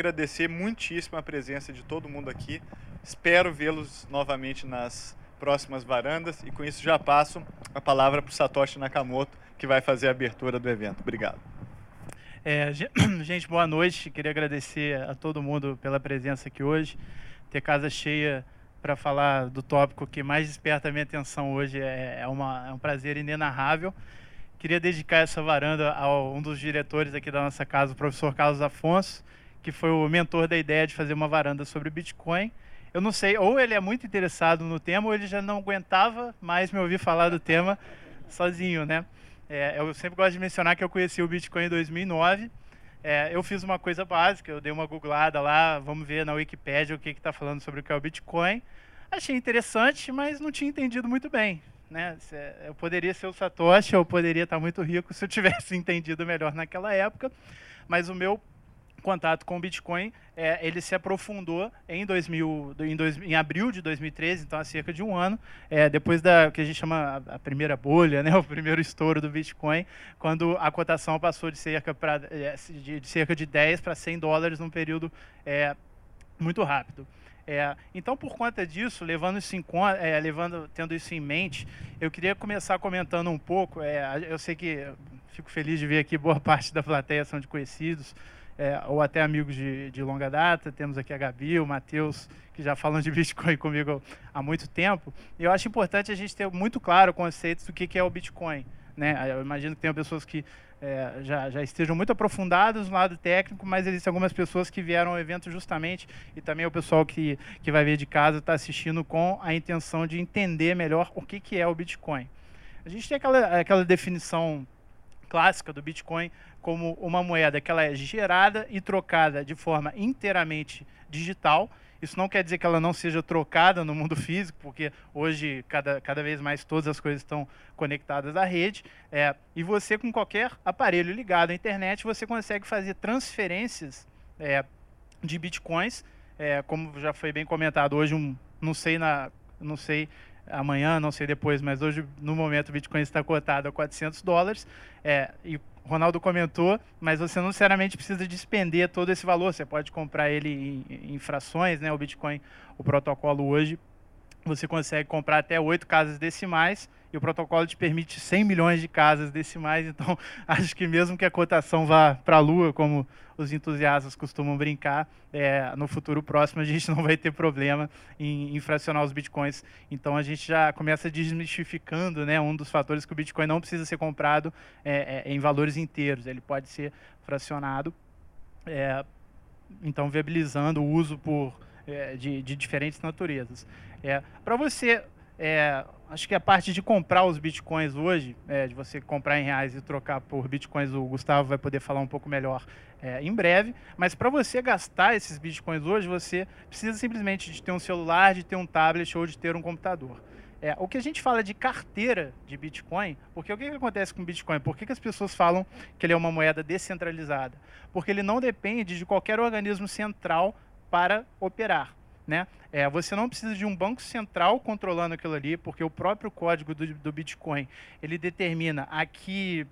Agradecer muitíssimo a presença de todo mundo aqui. Espero vê-los novamente nas próximas varandas e com isso já passo a palavra para o Satoshi Nakamoto, que vai fazer a abertura do evento. Obrigado. É, gente, boa noite. Queria agradecer a todo mundo pela presença aqui hoje. Ter casa cheia para falar do tópico que mais desperta a minha atenção hoje é, é, uma, é um prazer inenarrável. Queria dedicar essa varanda a um dos diretores aqui da nossa casa, o professor Carlos Afonso, que foi o mentor da ideia de fazer uma varanda sobre Bitcoin. Eu não sei, ou ele é muito interessado no tema, ou ele já não aguentava mais me ouvir falar do tema sozinho, né? É, eu sempre gosto de mencionar que eu conheci o Bitcoin em 2009. É, eu fiz uma coisa básica, eu dei uma googlada lá, vamos ver na Wikipedia o que está falando sobre o que é o Bitcoin. Achei interessante, mas não tinha entendido muito bem. Né? Eu poderia ser o Satoshi, eu poderia estar muito rico se eu tivesse entendido melhor naquela época, mas o meu contato com o Bitcoin, é, ele se aprofundou em, 2000, em, dois, em, abril de 2013, então há cerca de um ano, é, depois da que a gente chama a, a, primeira bolha, né, o primeiro estouro do Bitcoin, quando a cotação passou de cerca, pra, é, de, de cerca de 10 para 100 dólares num período é, muito rápido. É, então, por conta disso, levando isso em é, levando, tendo isso em mente, eu queria começar comentando um pouco. É, eu sei que fico feliz de ver aqui boa parte da plateia são de conhecidos é, ou até amigos de, de, longa data. Temos aqui a Gabi, o Matheus, que já falam de Bitcoin comigo há muito tempo. E eu acho importante a gente ter muito claro o conceito do que, que é o Bitcoin. Né? Eu imagino que tenham pessoas que é, já, já, estejam muito aprofundados no lado técnico, mas existem algumas pessoas que vieram ao evento justamente, e também o pessoal que, que vai ver de casa está assistindo com a intenção de entender melhor o que, que é o Bitcoin. A gente tem aquela, aquela definição clássica do Bitcoin como uma moeda que ela é gerada e trocada de forma inteiramente digital, isso não quer dizer que ela não seja trocada no mundo físico, porque hoje cada, cada vez mais todas as coisas estão conectadas à rede. É, e você, com qualquer aparelho ligado à internet, você consegue fazer transferências é, de bitcoins. É, como já foi bem comentado, hoje um, não sei na, não sei amanhã, não sei depois, mas hoje no momento o Bitcoin está cotado a 400 dólares. É, e Ronaldo comentou, mas você não necessariamente precisa despender todo esse valor. Você pode comprar ele em, em frações, né? O Bitcoin, o protocolo hoje, você consegue comprar até oito casas decimais e o protocolo te permite 100 milhões de casas decimais. Então, acho que mesmo que a cotação vá para a lua, como os entusiastas costumam brincar, é, no futuro próximo a gente não vai ter problema em, fracionar os bitcoins. Então, a gente já começa desmistificando né, um dos fatores que o bitcoin não precisa ser comprado é, é, em valores inteiros, ele pode ser fracionado. É, então, viabilizando o uso por, é, de, de diferentes naturezas. É, Para você é, acho que a parte de comprar os bitcoins hoje, é, de você comprar em reais e trocar por bitcoins, o Gustavo vai poder falar um pouco melhor é, em breve. Mas para você gastar esses bitcoins hoje, você precisa simplesmente de ter um celular, de ter um tablet ou de ter um computador. É, o que a gente fala de carteira de Bitcoin, porque o que, que acontece com o Bitcoin? Por que, que as pessoas falam que ele é uma moeda descentralizada? Porque ele não depende de qualquer organismo central para operar. Né? É, você não precisa de um banco central controlando aquilo ali, porque o próprio código do, do Bitcoin ele determina aqui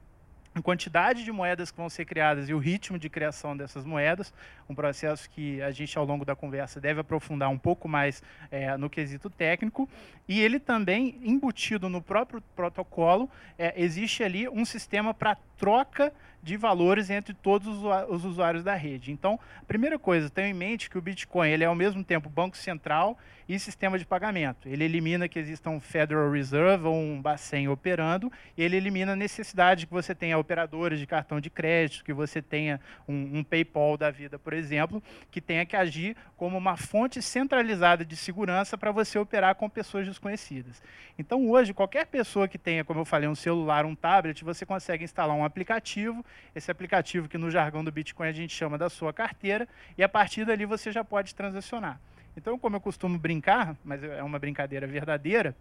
a quantidade de moedas que vão ser criadas e o ritmo de criação dessas moedas, um processo que a gente ao longo da conversa deve aprofundar um pouco mais é, no quesito técnico, e ele também embutido no próprio protocolo é, existe ali um sistema para troca de valores entre todos os usuários da rede. Então, primeira coisa, tenha em mente que o Bitcoin ele é ao mesmo tempo banco central e sistema de pagamento. Ele elimina que exista um Federal Reserve ou um Bacen operando, ele elimina a necessidade que você tenha operadores de cartão de crédito, que você tenha um, um PayPal da vida, por exemplo, que tenha que agir como uma fonte centralizada de segurança para você operar com pessoas desconhecidas. Então, hoje, qualquer pessoa que tenha, como eu falei, um celular, um tablet, você consegue instalar um aplicativo, esse aplicativo que no jargão do Bitcoin a gente chama da sua carteira, e a partir dali você já pode transacionar. Então, como eu costumo brincar, mas é uma brincadeira verdadeira,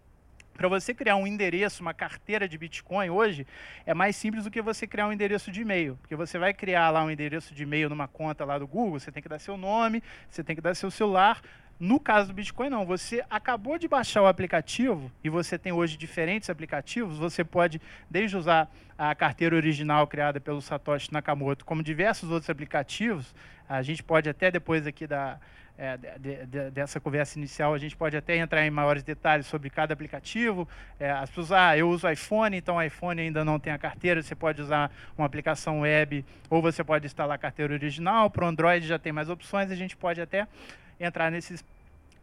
para você criar um endereço, uma carteira de Bitcoin hoje, é mais simples do que você criar um endereço de e-mail. Porque você vai criar lá um endereço de e-mail numa conta lá do Google, você tem que dar seu nome, você tem que dar seu celular, No caso do Bitcoin, não. Você acabou de baixar o aplicativo e você tem hoje diferentes aplicativos. Você pode, desde usar a carteira original criada pelo Satoshi Nakamoto, como diversos outros aplicativos. A gente pode até depois aqui da, é, de, de, dessa conversa inicial, a gente pode até entrar em maiores detalhes sobre cada aplicativo. É, as pessoas, ah, eu uso iPhone, então o iPhone ainda não tem a carteira, você pode usar uma aplicação web ou você pode instalar a carteira original. Para o Android já tem mais opções, a gente pode até entrar nesses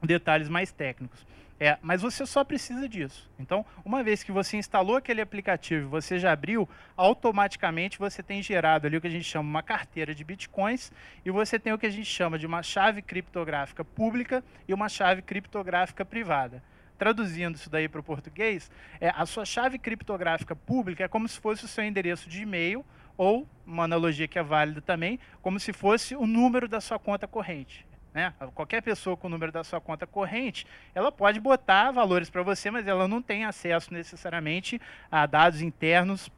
detalhes mais técnicos. É, mas você só precisa disso. Então, uma vez que você instalou aquele aplicativo, você já abriu, automaticamente você tem gerado ali o que a gente chama uma carteira de bitcoins e você tem o que a gente chama de uma chave criptográfica pública e uma chave criptográfica privada. Traduzindo isso daí para o português, é, a sua chave criptográfica pública é como se fosse o seu endereço de e-mail ou, uma analogia que é válida também, como se fosse o número da sua conta corrente. Né? Qualquer pessoa com o número da sua conta corrente, ela pode botar valores para você, mas ela não tem acesso necessariamente a dados internos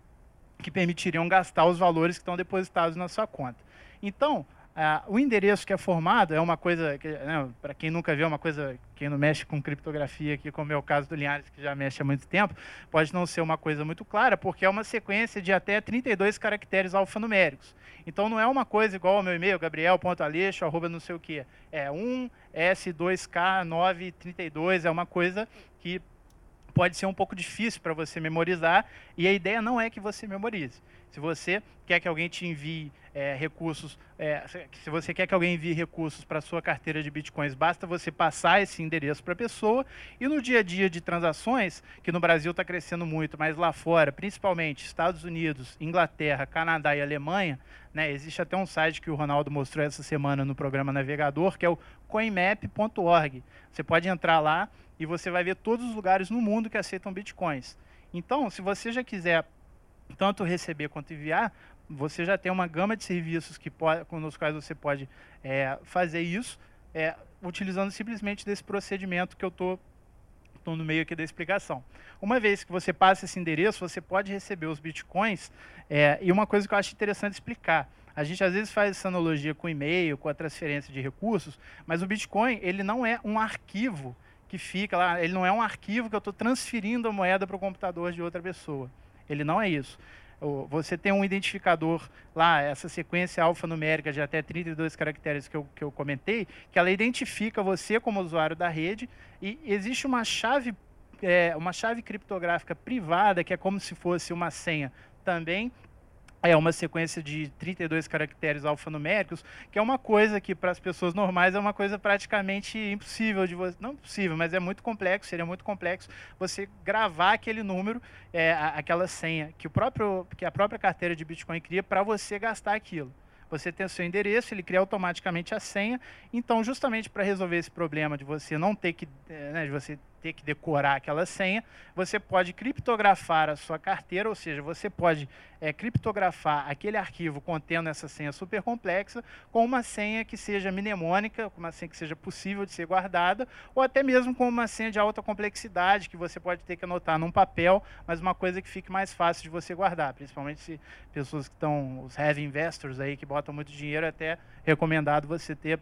que permitiriam gastar os valores que estão depositados na sua conta. Então, ah, o endereço que é formado é uma coisa, né, para quem nunca viu, é uma coisa, quem não mexe com criptografia, aqui, como é o caso do Linhares, que já mexe há muito tempo, pode não ser uma coisa muito clara, porque é uma sequência de até 32 caracteres alfanuméricos. Então não é uma coisa igual ao meu e-mail, gabriel.aleixo, arroba não sei o que. É 1, S2K, 932, é uma coisa que pode ser um pouco difícil para você memorizar, e a ideia não é que você memorize. Se você quer que alguém te envie é, recursos, é, se você quer que alguém envie recursos para sua carteira de bitcoins, basta você passar esse endereço para a pessoa. E no dia a dia de transações, que no Brasil está crescendo muito, mas lá fora, principalmente Estados Unidos, Inglaterra, Canadá e Alemanha, né, existe até um site que o Ronaldo mostrou essa semana no programa Navegador, que é o coinmap.org. Você pode entrar lá e você vai ver todos os lugares no mundo que aceitam bitcoins. Então, se você já quiser tanto receber quanto enviar, você já tem uma gama de serviços que pode, com os quais você pode é, fazer isso, é, utilizando simplesmente desse procedimento que eu estou no meio aqui da explicação. Uma vez que você passa esse endereço, você pode receber os bitcoins. É, e uma coisa que eu acho interessante explicar. A gente às vezes faz essa analogia com e-mail, com a transferência de recursos, mas o Bitcoin ele não é um arquivo que fica lá, ele não é um arquivo que eu estou transferindo a moeda para o computador de outra pessoa. Ele não é isso. Você tem um identificador lá, essa sequência alfanumérica de até 32 caracteres que eu, que eu comentei, que ela identifica você como usuário da rede e existe uma chave, é, uma chave criptográfica privada, que é como se fosse uma senha também é uma sequência de 32 caracteres alfanuméricos, que é uma coisa que para as pessoas normais é uma coisa praticamente impossível de você, não possível, mas é muito complexo, seria muito complexo você gravar aquele número, é, aquela senha que o próprio que a própria carteira de Bitcoin cria para você gastar aquilo. Você tem o seu endereço, ele cria automaticamente a senha. Então, justamente para resolver esse problema de você não ter que, é, né, de você ter que decorar aquela senha, você pode criptografar a sua carteira, ou seja, você pode é, criptografar aquele arquivo contendo essa senha super complexa com uma senha que seja mnemônica, com uma senha que seja possível de ser guardada, ou até mesmo com uma senha de alta complexidade que você pode ter que anotar num papel, mas uma coisa que fique mais fácil de você guardar, principalmente se pessoas que estão, os heavy investors aí que botam muito dinheiro, é até recomendado você ter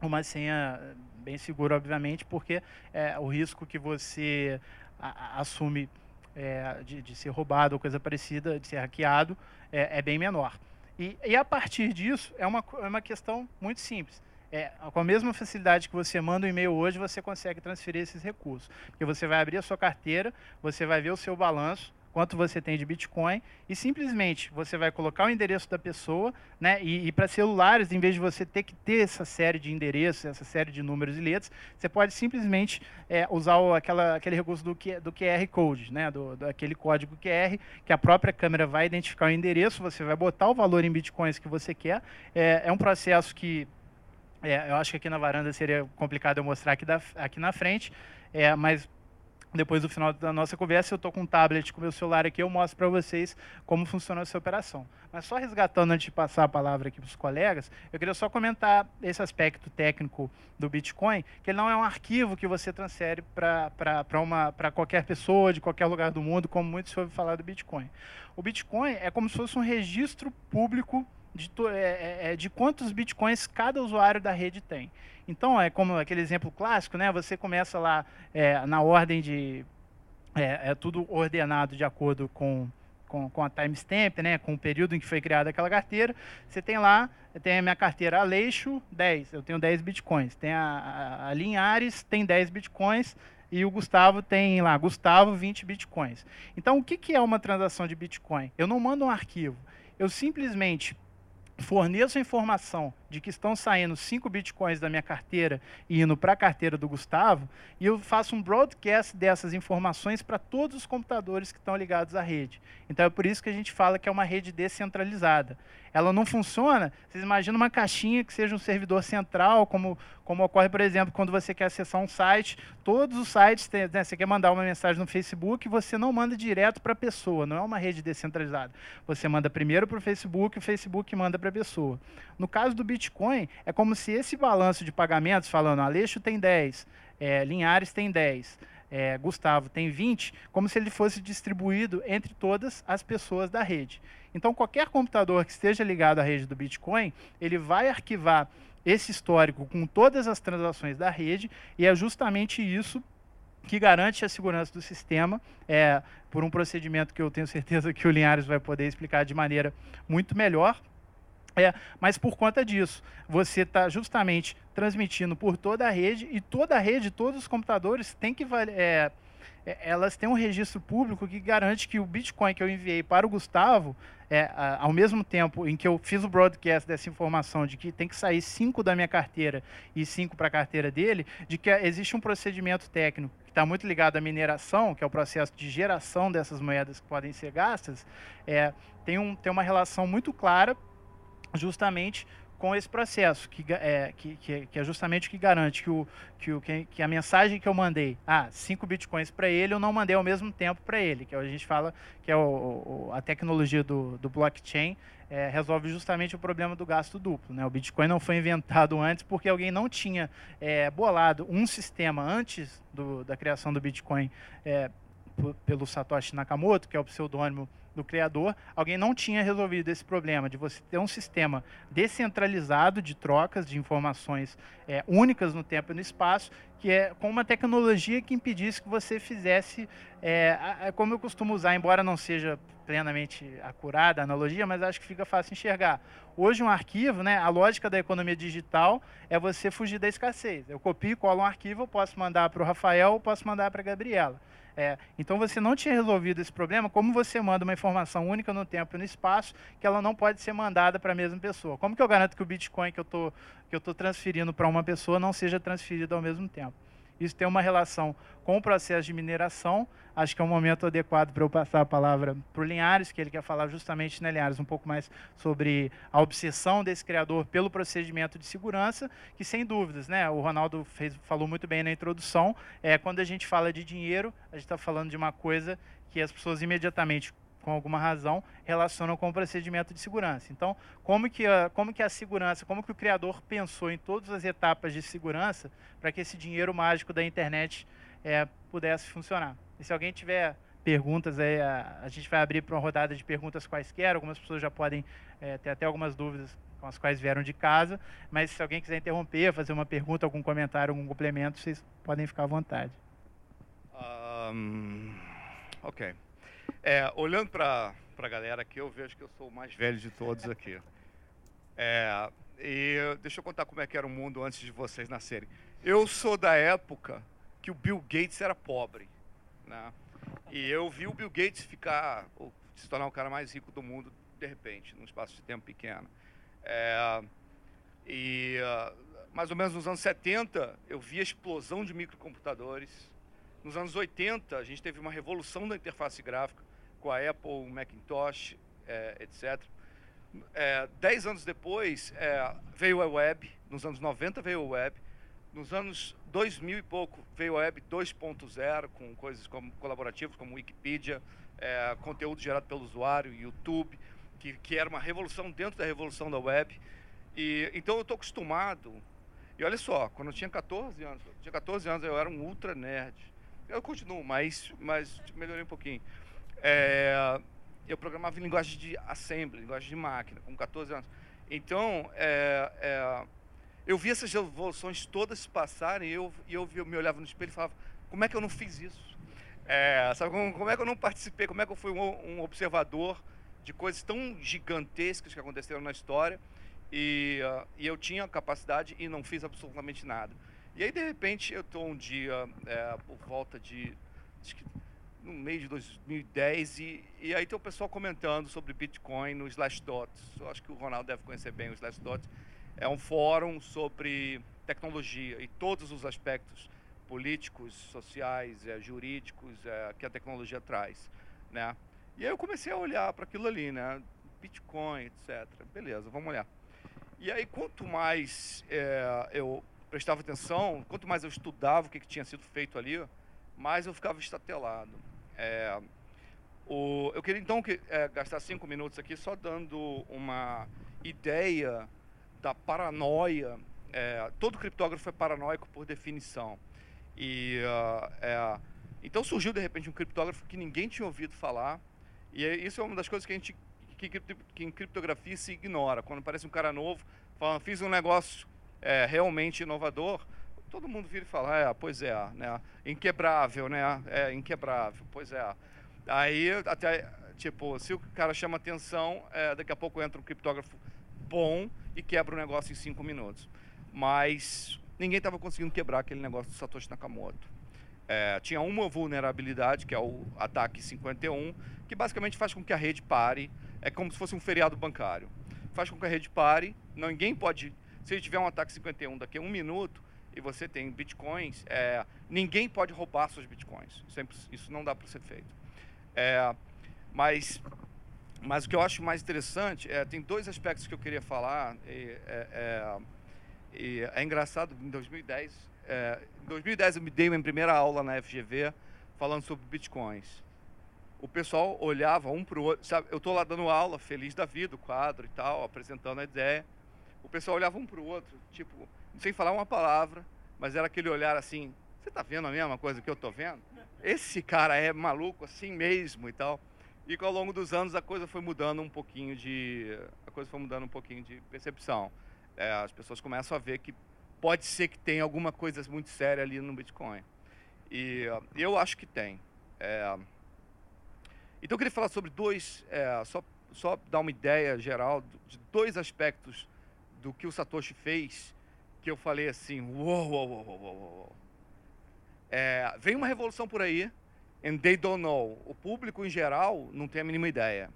uma senha bem segura, obviamente, porque é, o risco que você a, assume é, de, de, ser roubado ou coisa parecida, de ser hackeado, é, é bem menor. E, e, a partir disso, é uma, é uma questão muito simples. É, com a mesma facilidade que você manda um e-mail hoje, você consegue transferir esses recursos. Porque você vai abrir a sua carteira, você vai ver o seu balanço, quanto você tem de Bitcoin e simplesmente você vai colocar o endereço da pessoa, né? E, e para celulares, em vez de você ter que ter essa série de endereços, essa série de números e letras, você pode simplesmente é, usar o, aquela, aquele recurso do, do QR Code, né? Do, do, aquele código QR que a própria câmera vai identificar o endereço, você vai botar o valor em bitcoins que você quer. É, é um processo que é, eu acho que aqui na varanda seria complicado eu mostrar aqui, da, aqui na frente, é, mas depois do final da nossa conversa, eu estou com um tablet com meu celular aqui, eu mostro para vocês como funciona essa operação. Mas só resgatando antes de passar a palavra aqui para os colegas, eu queria só comentar esse aspecto técnico do Bitcoin, que ele não é um arquivo que você transfere para qualquer pessoa, de qualquer lugar do mundo, como muito se ouve falar do Bitcoin. O Bitcoin é como se fosse um registro público de, é, é, é, de quantos bitcoins cada usuário da rede tem. Então, é como aquele exemplo clássico, né? Você começa lá é, na ordem de. É, é, tudo ordenado de acordo com, com, com a timestamp, né? Com o período em que foi criada aquela carteira. Você tem lá, tem a minha carteira Aleixo, 10. Eu tenho 10 bitcoins. Tem a, a, a Linhares, tem 10 bitcoins e o Gustavo tem lá, Gustavo, 20 bitcoins. Então, o que, que é uma transação de Bitcoin? Eu não mando um arquivo, eu simplesmente forneço a informação de que estão saindo 5 bitcoins da minha carteira e indo para a carteira do Gustavo, e eu faço um broadcast dessas informações para todos os computadores que estão ligados à rede. Então é por isso que a gente fala que é uma rede descentralizada ela não funciona, vocês imaginam uma caixinha que seja um servidor central, como, como ocorre, por exemplo, quando você quer acessar um site, todos os sites, né, você quer mandar uma mensagem no Facebook, você não manda direto para a pessoa, não é uma rede descentralizada. Você manda primeiro para o Facebook, o Facebook manda para a pessoa. No caso do Bitcoin, é como se esse balanço de pagamentos, falando, Aleixo tem 10, é, Linhares tem 10, é, Gustavo tem 20, como se ele fosse distribuído entre todas as pessoas da rede. Então, qualquer computador que esteja ligado à rede do Bitcoin, ele vai arquivar esse histórico com todas as transações da rede, e é justamente isso que garante a segurança do sistema, é, por um procedimento que eu tenho certeza que o Linhares vai poder explicar de maneira muito melhor. É, mas por conta disso, você está justamente transmitindo por toda a rede e toda a rede, todos os computadores têm que é, é, elas têm um registro público que garante que o Bitcoin que eu enviei para o Gustavo, é, ao mesmo tempo em que eu fiz o broadcast dessa informação de que tem que sair cinco da minha carteira e cinco para a carteira dele, de que existe um procedimento técnico que está muito ligado à mineração, que é o processo de geração dessas moedas que podem ser gastas, é, tem, um, tem uma relação muito clara justamente com esse processo, que é, que, que, é justamente o que garante que, o, que, o, que a mensagem que eu mandei, ah, 5 bitcoins para ele, eu não mandei ao mesmo tempo para ele, que é a gente fala que é o, a tecnologia do, do blockchain, é, resolve justamente o problema do gasto duplo. Né? O Bitcoin não foi inventado antes porque alguém não tinha é, bolado um sistema antes do, da criação do Bitcoin é, pelo Satoshi Nakamoto, que é o pseudônimo do criador, alguém não tinha resolvido esse problema de você ter um sistema descentralizado de trocas de informações é, únicas no tempo e no espaço, que é com uma tecnologia que impedisse que você fizesse, é, como eu costumo usar, embora não seja plenamente acurada a analogia, mas acho que fica fácil enxergar. Hoje um arquivo, né, a lógica da economia digital é você fugir da escassez. Eu copio e colo um arquivo, eu posso mandar para o Rafael, eu posso mandar para a Gabriela. É, então você não tinha resolvido esse problema, como você manda uma informação única no tempo e no espaço, que ela não pode ser mandada para a mesma pessoa? Como que eu garanto que o Bitcoin que eu estou transferindo para uma pessoa não seja transferido ao mesmo tempo? Isso tem uma relação com o processo de mineração. Acho que é um momento adequado para eu passar a palavra para o Linhares, que ele quer falar justamente, né, Linhares, um pouco mais sobre a obsessão desse criador pelo procedimento de segurança, que sem dúvidas, né, o Ronaldo fez, falou muito bem na introdução, é, quando a gente fala de dinheiro, a gente está falando de uma coisa que as pessoas imediatamente com alguma razão, relacionam com o procedimento de segurança. Então, como que a, como que a segurança, como que o criador pensou em todas as etapas de segurança para que esse dinheiro mágico da internet é, pudesse funcionar. E se alguém tiver perguntas, aí, a, a gente vai abrir para uma rodada de perguntas quaisquer, algumas pessoas já podem é, ter até algumas dúvidas com as quais vieram de casa, mas se alguém quiser interromper, fazer uma pergunta, algum comentário, algum complemento, vocês podem ficar à vontade. Um, ok. É, olhando para a galera aqui, eu vejo que eu sou o mais velho de todos aqui. É, e deixa eu contar como é que era o mundo antes de vocês nascerem. Eu sou da época que o Bill Gates era pobre, né? E eu vi o Bill Gates ficar, se tornar o cara mais rico do mundo de repente, num espaço de tempo pequeno. É, e uh, mais ou menos nos anos 70, eu vi a explosão de microcomputadores. Nos anos 80, a gente teve uma revolução da interface gráfica com a Apple, Macintosh, é, etc. É, dez anos depois é, veio a web, nos anos 90 veio a web, nos anos 2000 e pouco veio a web 2.0 com coisas como colaborativas como Wikipedia, é, conteúdo gerado pelo usuário, YouTube, que, que era uma revolução dentro da revolução da web. E, então eu estou acostumado. E olha só, quando eu tinha 14 anos, tinha 14 anos eu era um ultra nerd. Eu continuo, mas, mas melhorei um pouquinho. É, eu programava em linguagem de assembly, linguagem de máquina, com 14 anos. Então, é, é, eu vi essas revoluções todas passarem e eu, eu, eu me olhava no espelho e falava, como é que eu não fiz isso? É, sabe, como, como, é que eu não participei? Como é que eu fui um, um, observador de coisas tão gigantescas que aconteceram na história e, uh, e eu tinha capacidade e não fiz absolutamente nada. E aí, de repente, eu estou um dia é, por volta de, acho que no mês de 2010 e, e aí tem o pessoal comentando sobre Bitcoin no Slashdot. Eu acho que o Ronaldo deve conhecer bem o Slashdot. É um fórum sobre tecnologia e todos os aspectos políticos, sociais, é, jurídicos é, que a tecnologia traz, né? E aí eu comecei a olhar para aquilo ali, né? Bitcoin, etc. Beleza, vamos olhar. E aí quanto mais é, eu prestava atenção, quanto mais eu estudava o que, que tinha sido feito ali, mais eu ficava estatelado. É, o, eu queria então que, é, gastar cinco minutos aqui só dando uma ideia da paranoia. É, todo criptógrafo é paranoico por definição. E uh, então surgiu de repente um criptógrafo que ninguém tinha ouvido falar. E isso é uma das coisas que a gente que, que em criptografia se ignora. Quando aparece um cara novo, falando, fiz um negócio é, realmente inovador, todo mundo vira e fala, é, pois é, né? Inquebrável, né? É, inquebrável, pois é. Aí, até, tipo, se o cara chama atenção, é, daqui a pouco entra um criptógrafo bom e quebra o negócio em cinco minutos. Mas ninguém estava conseguindo quebrar aquele negócio do Satoshi Nakamoto. É, tinha uma vulnerabilidade, que é o ataque 51, que basicamente faz com que a rede pare. É como se fosse um feriado bancário. Faz com que a rede pare, ninguém pode. Se tiver um ataque 51 daqui a um minuto, e você tem bitcoins, é, ninguém pode roubar seus bitcoins. Sempre, isso não dá para ser feito. É, mas, mas o que eu acho mais interessante é tem dois aspectos que eu queria falar. E, é, é, e é engraçado, em 2010, é, em 2010 eu me dei minha primeira aula na FGV falando sobre bitcoins. O pessoal olhava um para o outro, sabe? Eu estou lá dando aula, feliz da vida, o quadro e tal, apresentando a ideia. O pessoal olhava um para o outro, tipo, sem falar uma palavra, mas era aquele olhar assim: você está vendo a mesma coisa que eu estou vendo? Esse cara é maluco assim mesmo e tal. E ao longo dos anos a coisa foi mudando um pouquinho de a coisa foi mudando um pouquinho de percepção. É, as pessoas começam a ver que pode ser que tenha alguma coisa muito séria ali no Bitcoin. E uh, eu acho que tem. É, então eu queria falar sobre dois, é, só, só dar uma ideia geral de dois aspectos do que o Satoshi fez que eu falei assim, uou, uou, uou, uou, uou. É, vem uma revolução por aí, and they don't know. O público em geral não tem a mínima ideia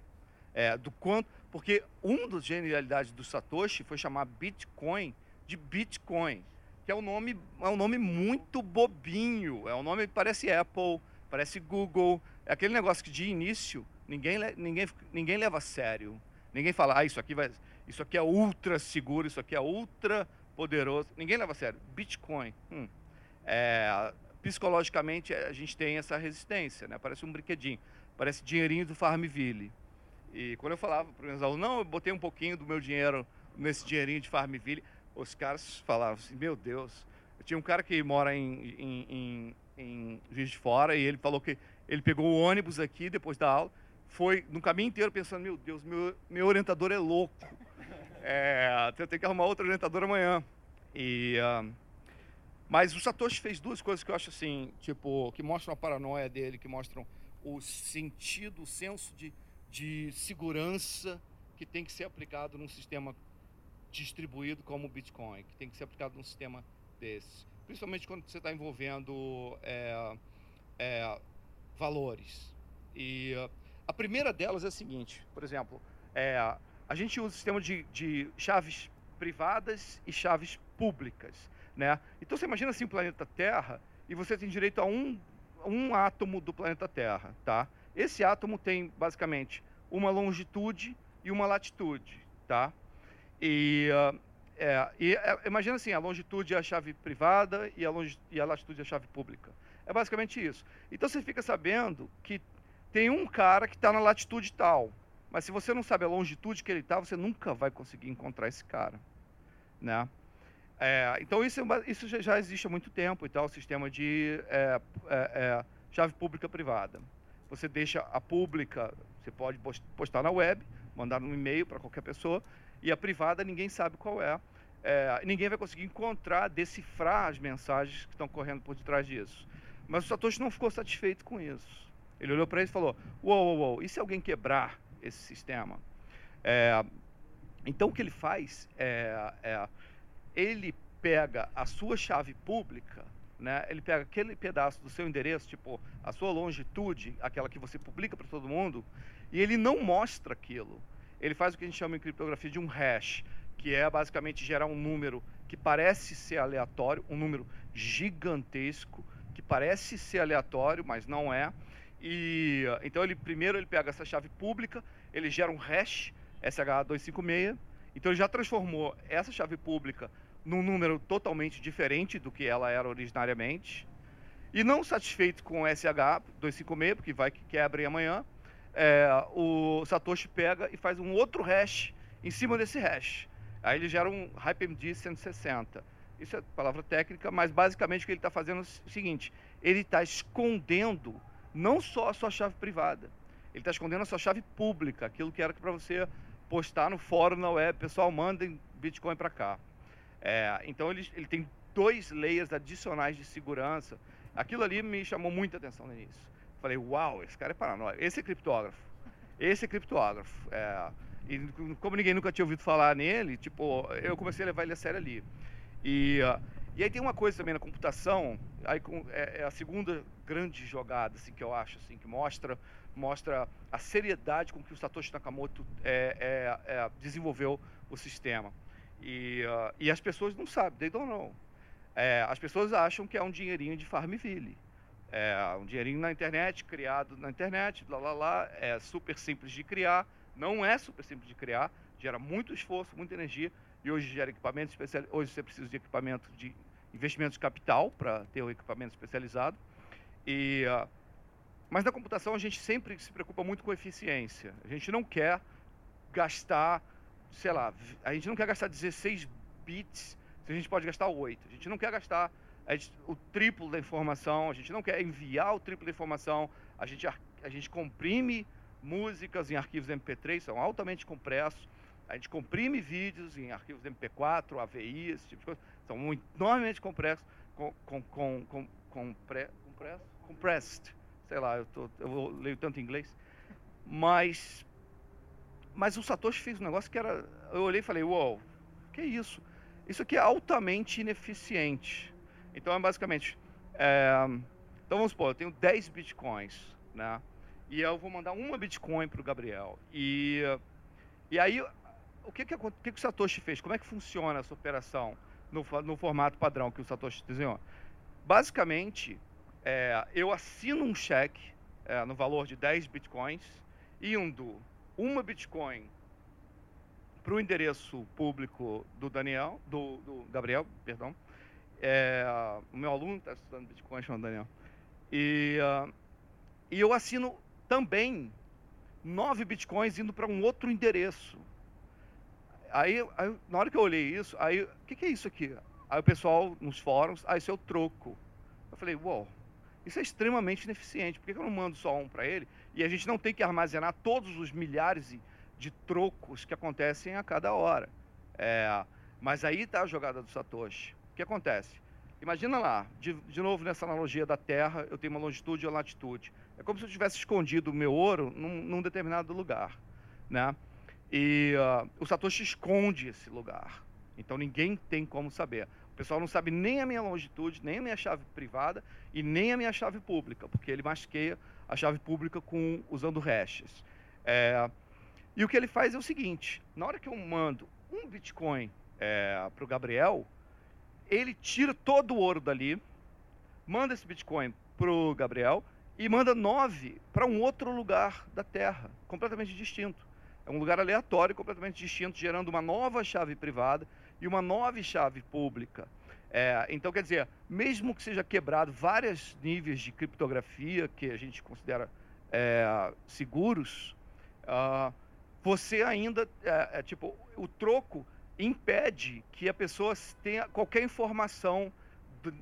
é, do quanto, porque uma das genialidades do Satoshi foi chamar Bitcoin de Bitcoin, que é um nome, é um nome muito bobinho, é um nome que parece Apple, parece Google, é aquele negócio que de início ninguém, ninguém, ninguém leva a sério. Ninguém fala, ah, isso aqui vai, isso aqui é ultra seguro, isso aqui é ultra poderoso. Ninguém leva a sério. Bitcoin. Hum. É, psicologicamente, a gente tem essa resistência, né? Parece um brinquedinho. Parece dinheirinho do Farmville. E quando eu falava para os alunos, não, eu botei um pouquinho do meu dinheiro nesse dinheirinho de Farmville, os caras falavam assim, meu Deus. Eu tinha um cara que mora em, em, em, em Juiz de Fora e ele falou que ele pegou o ônibus aqui depois da aula, foi no caminho inteiro pensando, meu Deus, meu, meu orientador é louco. É, eu tenho que arrumar outro orientador amanhã. E, uh, mas o Satoshi fez duas coisas que eu acho assim, tipo, que mostram a paranoia dele, que mostram o sentido, o senso de, de segurança que tem que ser aplicado num sistema distribuído como o Bitcoin, que tem que ser aplicado num sistema desse. Principalmente quando você está envolvendo é, é, valores. E uh, a primeira delas é a seguinte, por exemplo, é, a gente usa o sistema de, de chaves privadas e chaves públicas, né? Então você imagina assim o planeta Terra e você tem direito a um, um átomo do planeta Terra, tá? Esse átomo tem basicamente uma longitude e uma latitude, tá? E, uh, é, e é, imagina assim, a longitude é a chave privada e a, e a latitude é a chave pública. É basicamente isso. Então você fica sabendo que tem um cara que está na latitude tal, mas se você não sabe a longitude que ele está, você nunca vai conseguir encontrar esse cara, né? É, então isso, é isso já existe há muito tempo e o sistema de é, é, é, chave pública privada. Você deixa a pública, você pode postar na web, mandar um e-mail para qualquer pessoa, E a privada ninguém sabe qual é. é ninguém vai conseguir encontrar, decifrar as mensagens que estão correndo por detrás disso. Mas o Satoshi não ficou satisfeito com isso. Ele olhou para ele e falou: Uou, uou, uou, e se alguém quebrar esse sistema? É, então o que ele faz é, é, ele pega a sua chave pública, né? Ele pega aquele pedaço do seu endereço, tipo a sua longitude, aquela que você publica para todo mundo, e ele não mostra aquilo. Ele faz o que a gente chama em criptografia de um hash, que é basicamente gerar um número que parece ser aleatório, um número gigantesco que parece ser aleatório, mas não é e então ele primeiro ele pega essa chave pública, ele gera um hash SH256. Então ele já transformou essa chave pública num número totalmente diferente do que ela era originariamente. E não satisfeito com o SH256, porque vai que quebra amanhã, é, o Satoshi pega e faz um outro hash em cima desse hash. Aí ele gera um HyperMD 160. Isso é palavra técnica, mas basicamente o que ele está fazendo é o seguinte: ele está escondendo não só a sua chave privada, ele está escondendo a sua chave pública, aquilo que era para você postar no fórum na web, pessoal, mandem Bitcoin para cá. É, então ele, ele tem dois layers adicionais de segurança. Aquilo ali me chamou muita atenção no início. Falei, uau, esse cara é paranoico. Esse é criptógrafo. Esse é criptógrafo. É, e como ninguém nunca tinha ouvido falar nele, tipo, eu comecei a levar ele a sério ali. E uh, e aí tem uma coisa também na computação, aí é, é, a segunda grande jogada assim, que eu acho, assim, que mostra, mostra a seriedade com que o Satoshi Nakamoto é, é, é desenvolveu o sistema. E, uh, e as pessoas não sabem, they don't know. É, as pessoas acham que é um dinheirinho de Farmville. É um dinheirinho na internet, criado na internet, lá, lá, lá, é super simples de criar, não é super simples de criar, gera muito esforço, muita energia, e hoje gera equipamento. Hoje você precisa de equipamento de investimento de capital para ter o equipamento especializado. E, uh, mas na computação a gente sempre se preocupa muito com eficiência. A gente não quer gastar, sei lá, a gente não quer gastar 16 bits se a gente pode gastar 8. A gente não quer gastar gente, o triplo da informação, a gente não quer enviar o triplo da informação, a gente, a gente comprime músicas em arquivos MP3, são altamente compressos a gente comprime vídeos em arquivos MP4, AVI, esse tipo de coisa. São enormemente compressos, com, com, com, com, compre, compress, compressed. Sei lá, eu, tô, eu leio tanto inglês. Mas, mas o Satoshi fez um negócio que era... Eu olhei e falei, uau, wow, que isso? Isso aqui é altamente ineficiente. Então, é basicamente... É, então, vamos supor, eu tenho 10 bitcoins, né? E eu vou mandar uma bitcoin para o Gabriel. E, e aí o que, que, o que, que o Satoshi fez? Como é que funciona essa operação no, no formato padrão que o Satoshi desenhou? Basicamente, é, eu assino um cheque é, no valor de 10 bitcoins, indo uma bitcoin para o endereço público do Daniel, do, do Gabriel, perdão. É, o meu aluno está estudando Bitcoin, chama Daniel. E, uh, e eu assino também 9 bitcoins indo para um outro endereço Aí, aí, na hora que eu olhei isso, aí, o que, que, é isso aqui? Aí o pessoal nos fóruns, ah, isso é o troco. Eu falei, uau, isso é extremamente ineficiente, por que, que eu não mando só um para ele? E a gente não tem que armazenar todos os milhares de trocos que acontecem a cada hora. É, mas aí está a jogada do Satoshi. O que acontece? Imagina lá, de, de novo nessa analogia da Terra, eu tenho uma longitude e uma latitude. É como se eu tivesse escondido o meu ouro num, num determinado lugar, né? E uh, o Satoshi esconde esse lugar. Então ninguém tem como saber. O pessoal não sabe nem a minha longitude, nem a minha chave privada e nem a minha chave pública, porque ele masqueia a chave pública com usando hashes. É, e o que ele faz é o seguinte: na hora que eu mando um Bitcoin é, para o Gabriel, ele tira todo o ouro dali, manda esse Bitcoin para o Gabriel e manda nove para um outro lugar da Terra, completamente distinto. É um lugar aleatório, completamente distinto, gerando uma nova chave privada e uma nova chave pública. É, então, quer dizer, mesmo que seja quebrado vários níveis de criptografia que a gente considera é, seguros, uh, você ainda, é, é, tipo, o troco impede que a pessoa tenha qualquer informação.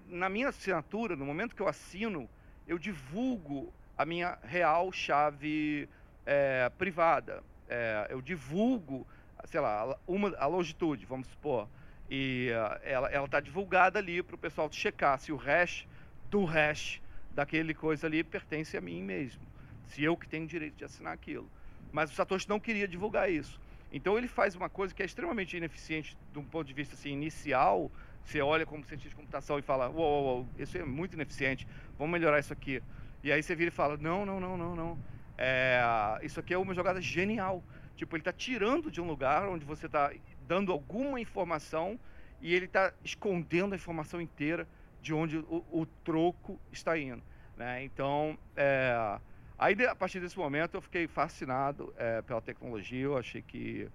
Na minha assinatura, no momento que eu assino, eu divulgo a minha real chave é, privada é, eu divulgo sei lá, uma, a longitude, vamos supor, e uh, ela está divulgada ali para o pessoal checar se o hash do hash daquele coisa ali pertence a mim mesmo, se eu que tenho direito de assinar aquilo. Mas o Satoshi não queria divulgar isso. Então ele faz uma coisa que é extremamente ineficiente de um ponto de vista assim, inicial. Você olha como cientista de computação e fala, uou, uou, uou, isso é muito ineficiente, vamos melhorar isso aqui. E aí você vira e fala, não, não, não, não, não. É, isso aqui é uma jogada genial. Tipo, ele está tirando de um lugar onde você está dando alguma informação e ele está escondendo a informação inteira de onde o, o troco está indo. Né? Então, é, Aí, a partir desse momento, eu fiquei fascinado é, pela tecnologia. Eu achei que,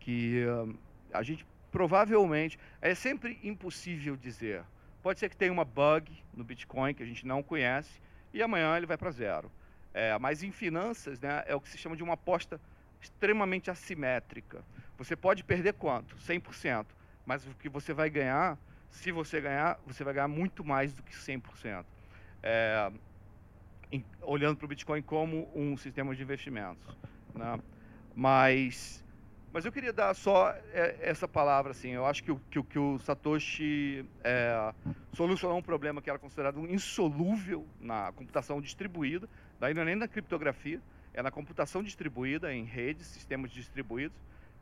que a gente provavelmente. É sempre impossível dizer. Pode ser que tenha uma bug no Bitcoin que a gente não conhece e amanhã ele vai para zero. É, mas em finanças, né, é o que se chama de uma aposta extremamente assimétrica. Você pode perder quanto? 100%. Mas o que você vai ganhar, se você ganhar, você vai ganhar muito mais do que 100%. É, em, olhando para o Bitcoin como um sistema de investimentos. Né? Mas, mas eu queria dar só é, essa palavra. Assim, eu acho que o, que, que o Satoshi é, solucionou um problema que era considerado insolúvel na computação distribuída, daí não é nem na criptografia, é na computação distribuída em redes, sistemas distribuídos,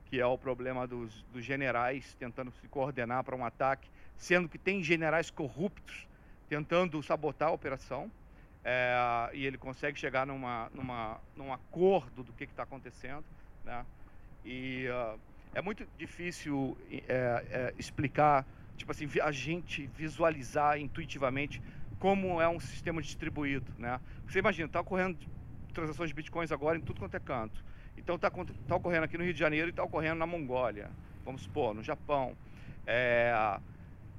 que é o problema dos, dos generais tentando se coordenar para um ataque, sendo que tem generais corruptos tentando sabotar a operação é, e ele consegue chegar numa, numa, num acordo do que está acontecendo. Né? E uh, é muito difícil é, é, explicar, tipo assim, a gente visualizar intuitivamente como é um sistema distribuído. Né? Você imagina, está ocorrendo transações de bitcoins agora em tudo quanto é canto. Então está tá ocorrendo aqui no Rio de Janeiro e está ocorrendo na Mongólia, vamos supor, no Japão. É,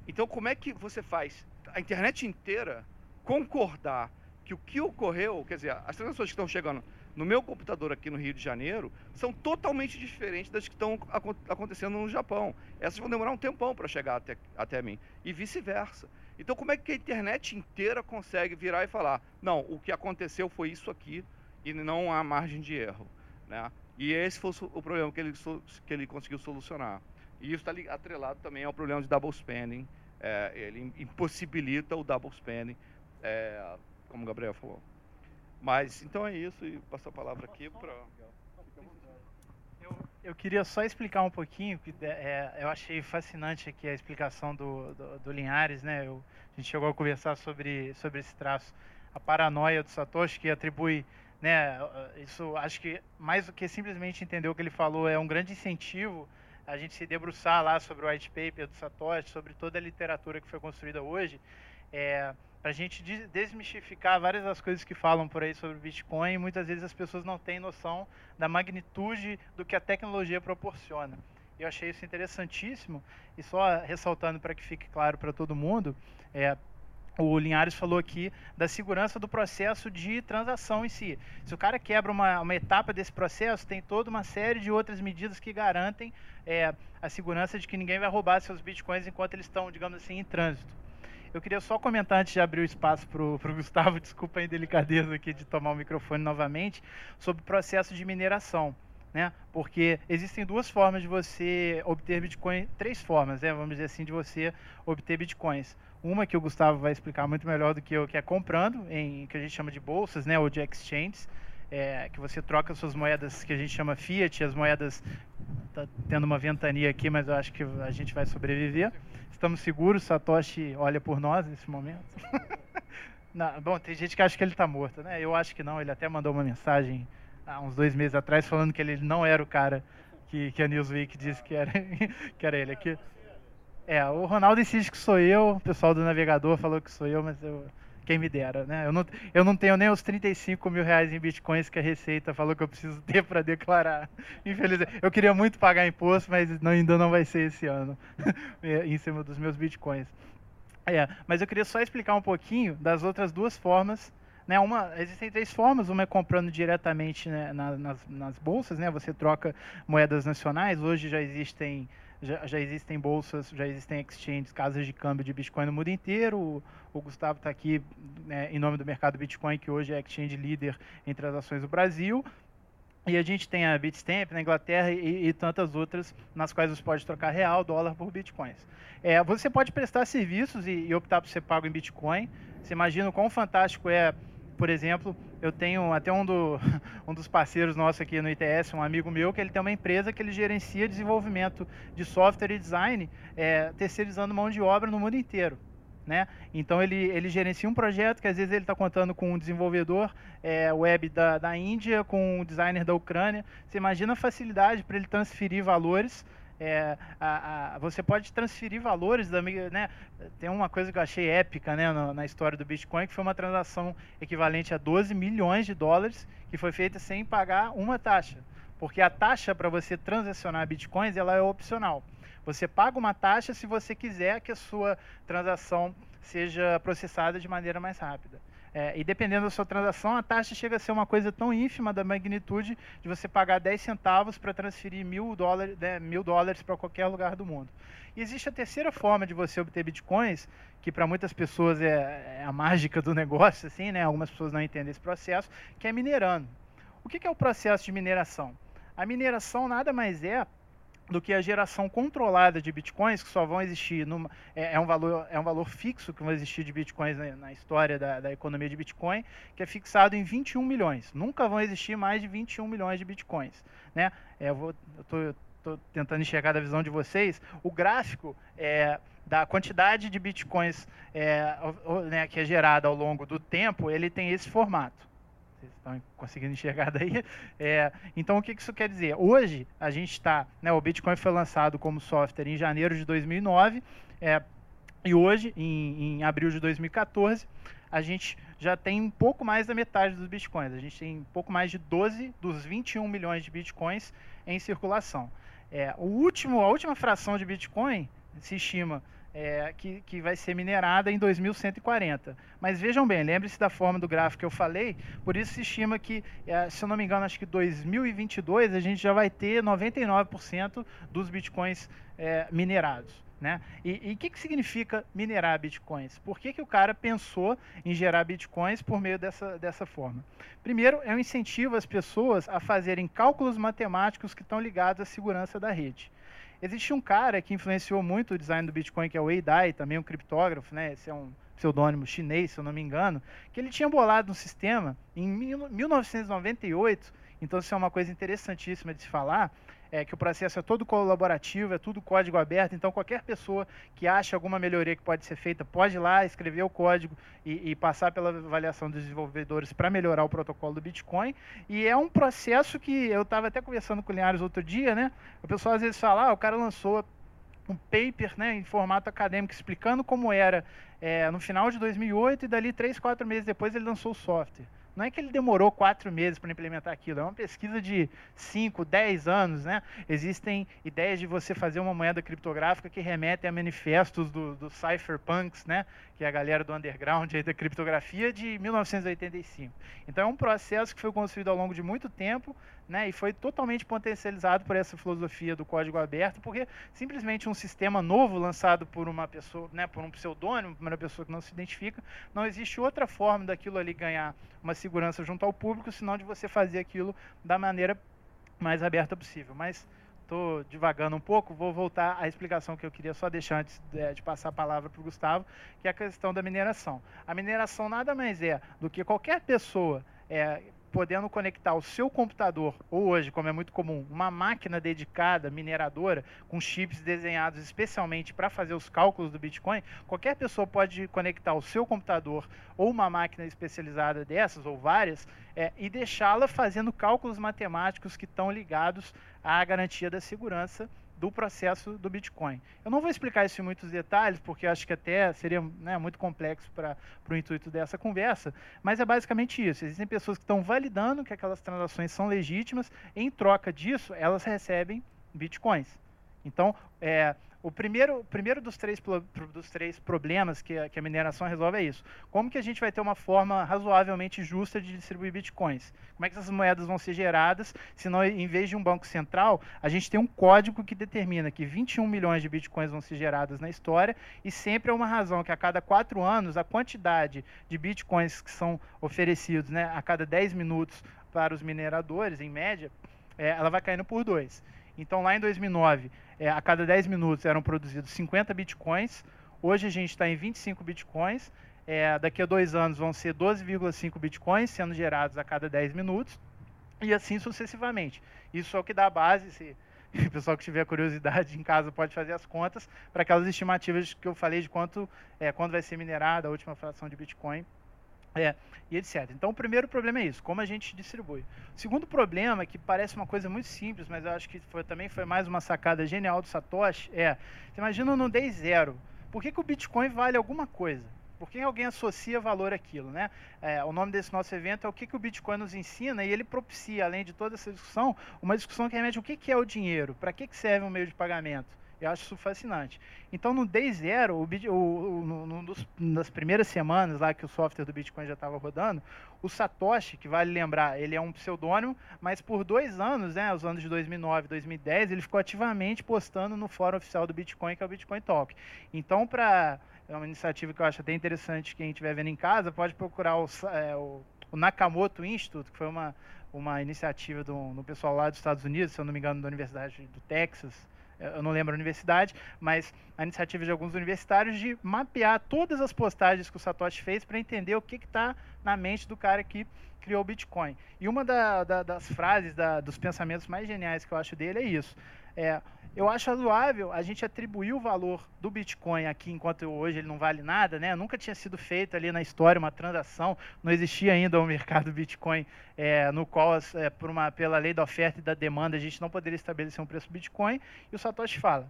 então como é que você faz a internet inteira concordar que o que ocorreu, quer dizer, as transações que estão chegando no meu computador aqui no Rio de Janeiro são totalmente diferentes das que estão acontecendo no Japão. Essas vão demorar um tempão para chegar até, até mim. E vice-versa. Então, como é que a internet inteira consegue virar e falar: não, o que aconteceu foi isso aqui e não há margem de erro? Né? E esse foi o problema que ele, que ele conseguiu solucionar. E isso está atrelado também ao problema de double spending. É, ele impossibilita o double spending. É, como o Gabriel falou. Mas então é isso e passo a palavra aqui para. Eu, queria só explicar um pouquinho, que é, eu achei fascinante aqui a explicação do, do, do Linhares, né? Eu, a gente chegou a conversar sobre, sobre esse traço, a paranoia do Satoshi, que atribui, né? Isso acho que mais do que simplesmente entender o que ele falou, é um grande incentivo a gente se debruçar lá sobre o white paper do Satoshi, sobre toda a literatura que foi construída hoje. É, para a gente desmistificar várias das coisas que falam por aí sobre o Bitcoin, muitas vezes as pessoas não têm noção da magnitude do que a tecnologia proporciona. Eu achei isso interessantíssimo, e só ressaltando para que fique claro para todo mundo, é, o Linhares falou aqui da segurança do processo de transação em si. Se o cara quebra uma, uma etapa desse processo, tem toda uma série de outras medidas que garantem é, a segurança de que ninguém vai roubar seus bitcoins enquanto eles estão, digamos assim, em trânsito. Eu queria só comentar antes de abrir o espaço para o Gustavo, desculpa a indelicadeza aqui de tomar o microfone novamente, sobre o processo de mineração. Né? Porque existem duas formas de você obter Bitcoin, três formas, né? vamos dizer assim, de você obter Bitcoins. Uma que o Gustavo vai explicar muito melhor do que eu, que é comprando, em que a gente chama de bolsas, né, ou de exchanges, é, que você troca suas moedas que a gente chama fiat, as moedas tá tendo uma ventania aqui, mas eu acho que a gente vai sobreviver. Estamos seguros, Satoshi olha por nós nesse momento. não, bom, tem gente que acha que ele está morto, né? Eu acho que não, ele até mandou uma mensagem há uns dois meses atrás falando que ele não era o cara que, que a Newsweek disse que era, que era ele aqui. É, o Ronaldo insiste que sou eu, o pessoal do navegador falou que sou eu, mas eu, quem me dera, né? Eu não, eu não tenho nem os 35 mil reais em bitcoins que a Receita falou que eu preciso ter para declarar. Infelizmente, eu queria muito pagar imposto, mas não, ainda não vai ser esse ano, em cima dos meus bitcoins. É, mas eu queria só explicar um pouquinho das outras duas formas né, uma, existem três formas, uma é comprando diretamente né, na, nas, nas, bolsas, né, você troca moedas nacionais, hoje já existem já, já, existem bolsas, já existem exchanges, casas de câmbio de Bitcoin no mundo inteiro. O, o Gustavo está aqui né, em nome do mercado Bitcoin, que hoje é exchange líder em transações do Brasil. E a gente tem a Bitstamp na Inglaterra e, e, tantas outras nas quais você pode trocar real, dólar por bitcoins. É, você pode prestar serviços e, e optar por ser pago em Bitcoin. Você imagina o quão fantástico é, por exemplo, eu tenho até um, do, um dos parceiros nossos aqui no ITS, um amigo meu, que ele tem uma empresa que ele gerencia desenvolvimento de software e design, é, terceirizando mão de obra no mundo inteiro. Né? Então ele, ele gerencia um projeto que às vezes ele está contando com um desenvolvedor é, web da, da Índia, com um designer da Ucrânia. Você imagina a facilidade para ele transferir valores é, a, a, você pode transferir valores da né? Tem uma coisa que eu achei épica né, na história do Bitcoin, que foi uma transação equivalente a 12 milhões de dólares que foi feita sem pagar uma taxa. Porque a taxa para você transacionar bitcoins ela é opcional. Você paga uma taxa se você quiser que a sua transação seja processada de maneira mais rápida. É, e dependendo da sua transação, a taxa chega a ser uma coisa tão ínfima da magnitude de você pagar 10 centavos para transferir mil dólares, né, mil dólares para qualquer lugar do mundo. E existe a terceira forma de você obter bitcoins, que para muitas pessoas é, é, a mágica do negócio, assim, né? Algumas pessoas não entendem esse processo, que é minerando. O que, que é o processo de mineração? A mineração nada mais é do que a geração controlada de bitcoins que só vão existir numa, é, é, um valor é um valor fixo que vai existir de bitcoins na, na história da, da, economia de bitcoin que é fixado em 21 milhões. Nunca vão existir mais de 21 milhões de bitcoins né? É, eu vou eu tô, tentando enxergar da visão de vocês. O gráfico é da quantidade de bitcoins é, né, que é gerada ao longo do tempo ele tem esse formato estão conseguindo enxergar daí? É, então, o que isso quer dizer? Hoje, a gente está... Né, o Bitcoin foi lançado como software em janeiro de 2009. É, e hoje, em, em, abril de 2014, a gente já tem um pouco mais da metade dos bitcoins. A gente tem um pouco mais de 12 dos 21 milhões de bitcoins em circulação. É, o último, a última fração de bitcoin se estima é, que, que vai ser minerada em 2140. Mas vejam bem, lembre-se da forma do gráfico que eu falei, por isso se estima que, é, se eu não me engano, acho que 2022 a gente já vai ter 99% dos bitcoins é, minerados. Né? E o que, que significa minerar bitcoins? Por que, que o cara pensou em gerar bitcoins por meio dessa, dessa forma? Primeiro, é um incentivo às pessoas a fazerem cálculos matemáticos que estão ligados à segurança da rede. Existe um cara que influenciou muito o design do Bitcoin, que é o Wei Dai, também um criptógrafo, né? Esse é um pseudônimo chinês, se eu não me engano, que ele tinha bolado um sistema em 1998, então isso é uma coisa interessantíssima de se falar, é, que o processo é todo colaborativo, é tudo código aberto, então qualquer pessoa que acha alguma melhoria que pode ser feita pode ir lá, escrever o código e, e passar pela avaliação dos desenvolvedores para melhorar o protocolo do Bitcoin. E é um processo que eu estava até conversando com o Linhares outro dia, né? O pessoal às vezes fala, ah, o cara lançou um paper né, em formato acadêmico explicando como era é, no final de 2008 e dali três, quatro meses depois ele lançou o software. Não é que ele demorou quatro meses para implementar aquilo, é uma pesquisa de 5, 10 anos. Né? Existem ideias de você fazer uma moeda criptográfica que remete a manifestos do, do cypherpunks, né? que é a galera do underground da criptografia de 1985. Então é um processo que foi construído ao longo de muito tempo né, e foi totalmente potencializado por essa filosofia do código aberto, porque simplesmente um sistema novo lançado por uma pessoa, né, por um pseudônimo, por uma pessoa que não se identifica, não existe outra forma daquilo ali ganhar uma segurança junto ao público, senão de você fazer aquilo da maneira mais aberta possível. Mas estou divagando um pouco, vou voltar à explicação que eu queria só deixar antes de, de passar a palavra para o Gustavo, que é a questão da mineração. A mineração nada mais é do que qualquer pessoa é, podendo conectar o seu computador, ou hoje, como é muito comum, uma máquina dedicada, mineradora, com chips desenhados especialmente para fazer os cálculos do Bitcoin, qualquer pessoa pode conectar o seu computador ou uma máquina especializada dessas, ou várias, é, e deixá-la fazendo cálculos matemáticos que estão ligados à garantia da segurança do processo do Bitcoin. Eu não vou explicar isso em muitos detalhes, porque acho que até seria né, muito complexo para o intuito dessa conversa, mas é basicamente isso. Existem pessoas que estão validando que aquelas transações são legítimas, em troca disso, elas recebem Bitcoins. Então, é, o primeiro, primeiro dos, três, dos três problemas que a, que a mineração resolve é isso. Como que a gente vai ter uma forma razoavelmente justa de distribuir bitcoins? Como é que essas moedas vão ser geradas, se não, em vez de um banco central, a gente tem um código que determina que 21 milhões de bitcoins vão ser gerados na história e sempre é uma razão que a cada quatro anos a quantidade de bitcoins que são oferecidos né, a cada 10 minutos para os mineradores, em média, é, ela vai caindo por dois. Então, lá em 2009, é, a cada 10 minutos eram produzidos 50 bitcoins. Hoje a gente está em 25 bitcoins. É, daqui a dois anos vão ser 12,5 bitcoins sendo gerados a cada 10 minutos. E assim sucessivamente. Isso é o que dá a base. Se o pessoal que tiver curiosidade em casa pode fazer as contas para aquelas estimativas que eu falei de quanto, é, quando vai ser minerada a última fração de Bitcoin é, e etc. Então, o primeiro problema é isso, como a gente distribui. O segundo problema, que parece uma coisa muito simples, mas eu acho que foi, também foi mais uma sacada genial do Satoshi, é, você imagina no day zero, por que, que o Bitcoin vale alguma coisa? Por que alguém associa valor àquilo, né? É, o nome desse nosso evento é o que, que o Bitcoin nos ensina e ele propicia, além de toda essa discussão, uma discussão que remete o que, que é o dinheiro, para que, que serve um meio de pagamento. Eu acho isso fascinante. Então, no Day Zero, o, o, o, no, dos, nas primeiras semanas lá que o software do Bitcoin já estava rodando, o Satoshi, que vale lembrar, ele é um pseudônimo, mas por dois anos, né, os anos de 2009 e 2010, ele ficou ativamente postando no fórum oficial do Bitcoin, que é o Bitcoin Talk. Então, para é uma iniciativa que eu acho até interessante, quem estiver vendo em casa, pode procurar o, é, o, o Nakamoto Institute, que foi uma, uma iniciativa do, do pessoal lá dos Estados Unidos, se eu não me engano, da Universidade do Texas, eu não lembro a universidade, mas a iniciativa de alguns universitários de mapear todas as postagens que o Satoshi fez para entender o que está na mente do cara que criou o Bitcoin. E uma da, da, das frases, da, dos pensamentos mais geniais que eu acho dele é isso. É, eu acho razoável a gente atribuir o valor do Bitcoin aqui, enquanto hoje ele não vale nada, né? Nunca tinha sido feita ali na história uma transação, não existia ainda o um mercado Bitcoin é, no qual, é, por uma, pela lei da oferta e da demanda, a gente não poderia estabelecer um preço Bitcoin. E o Satoshi fala,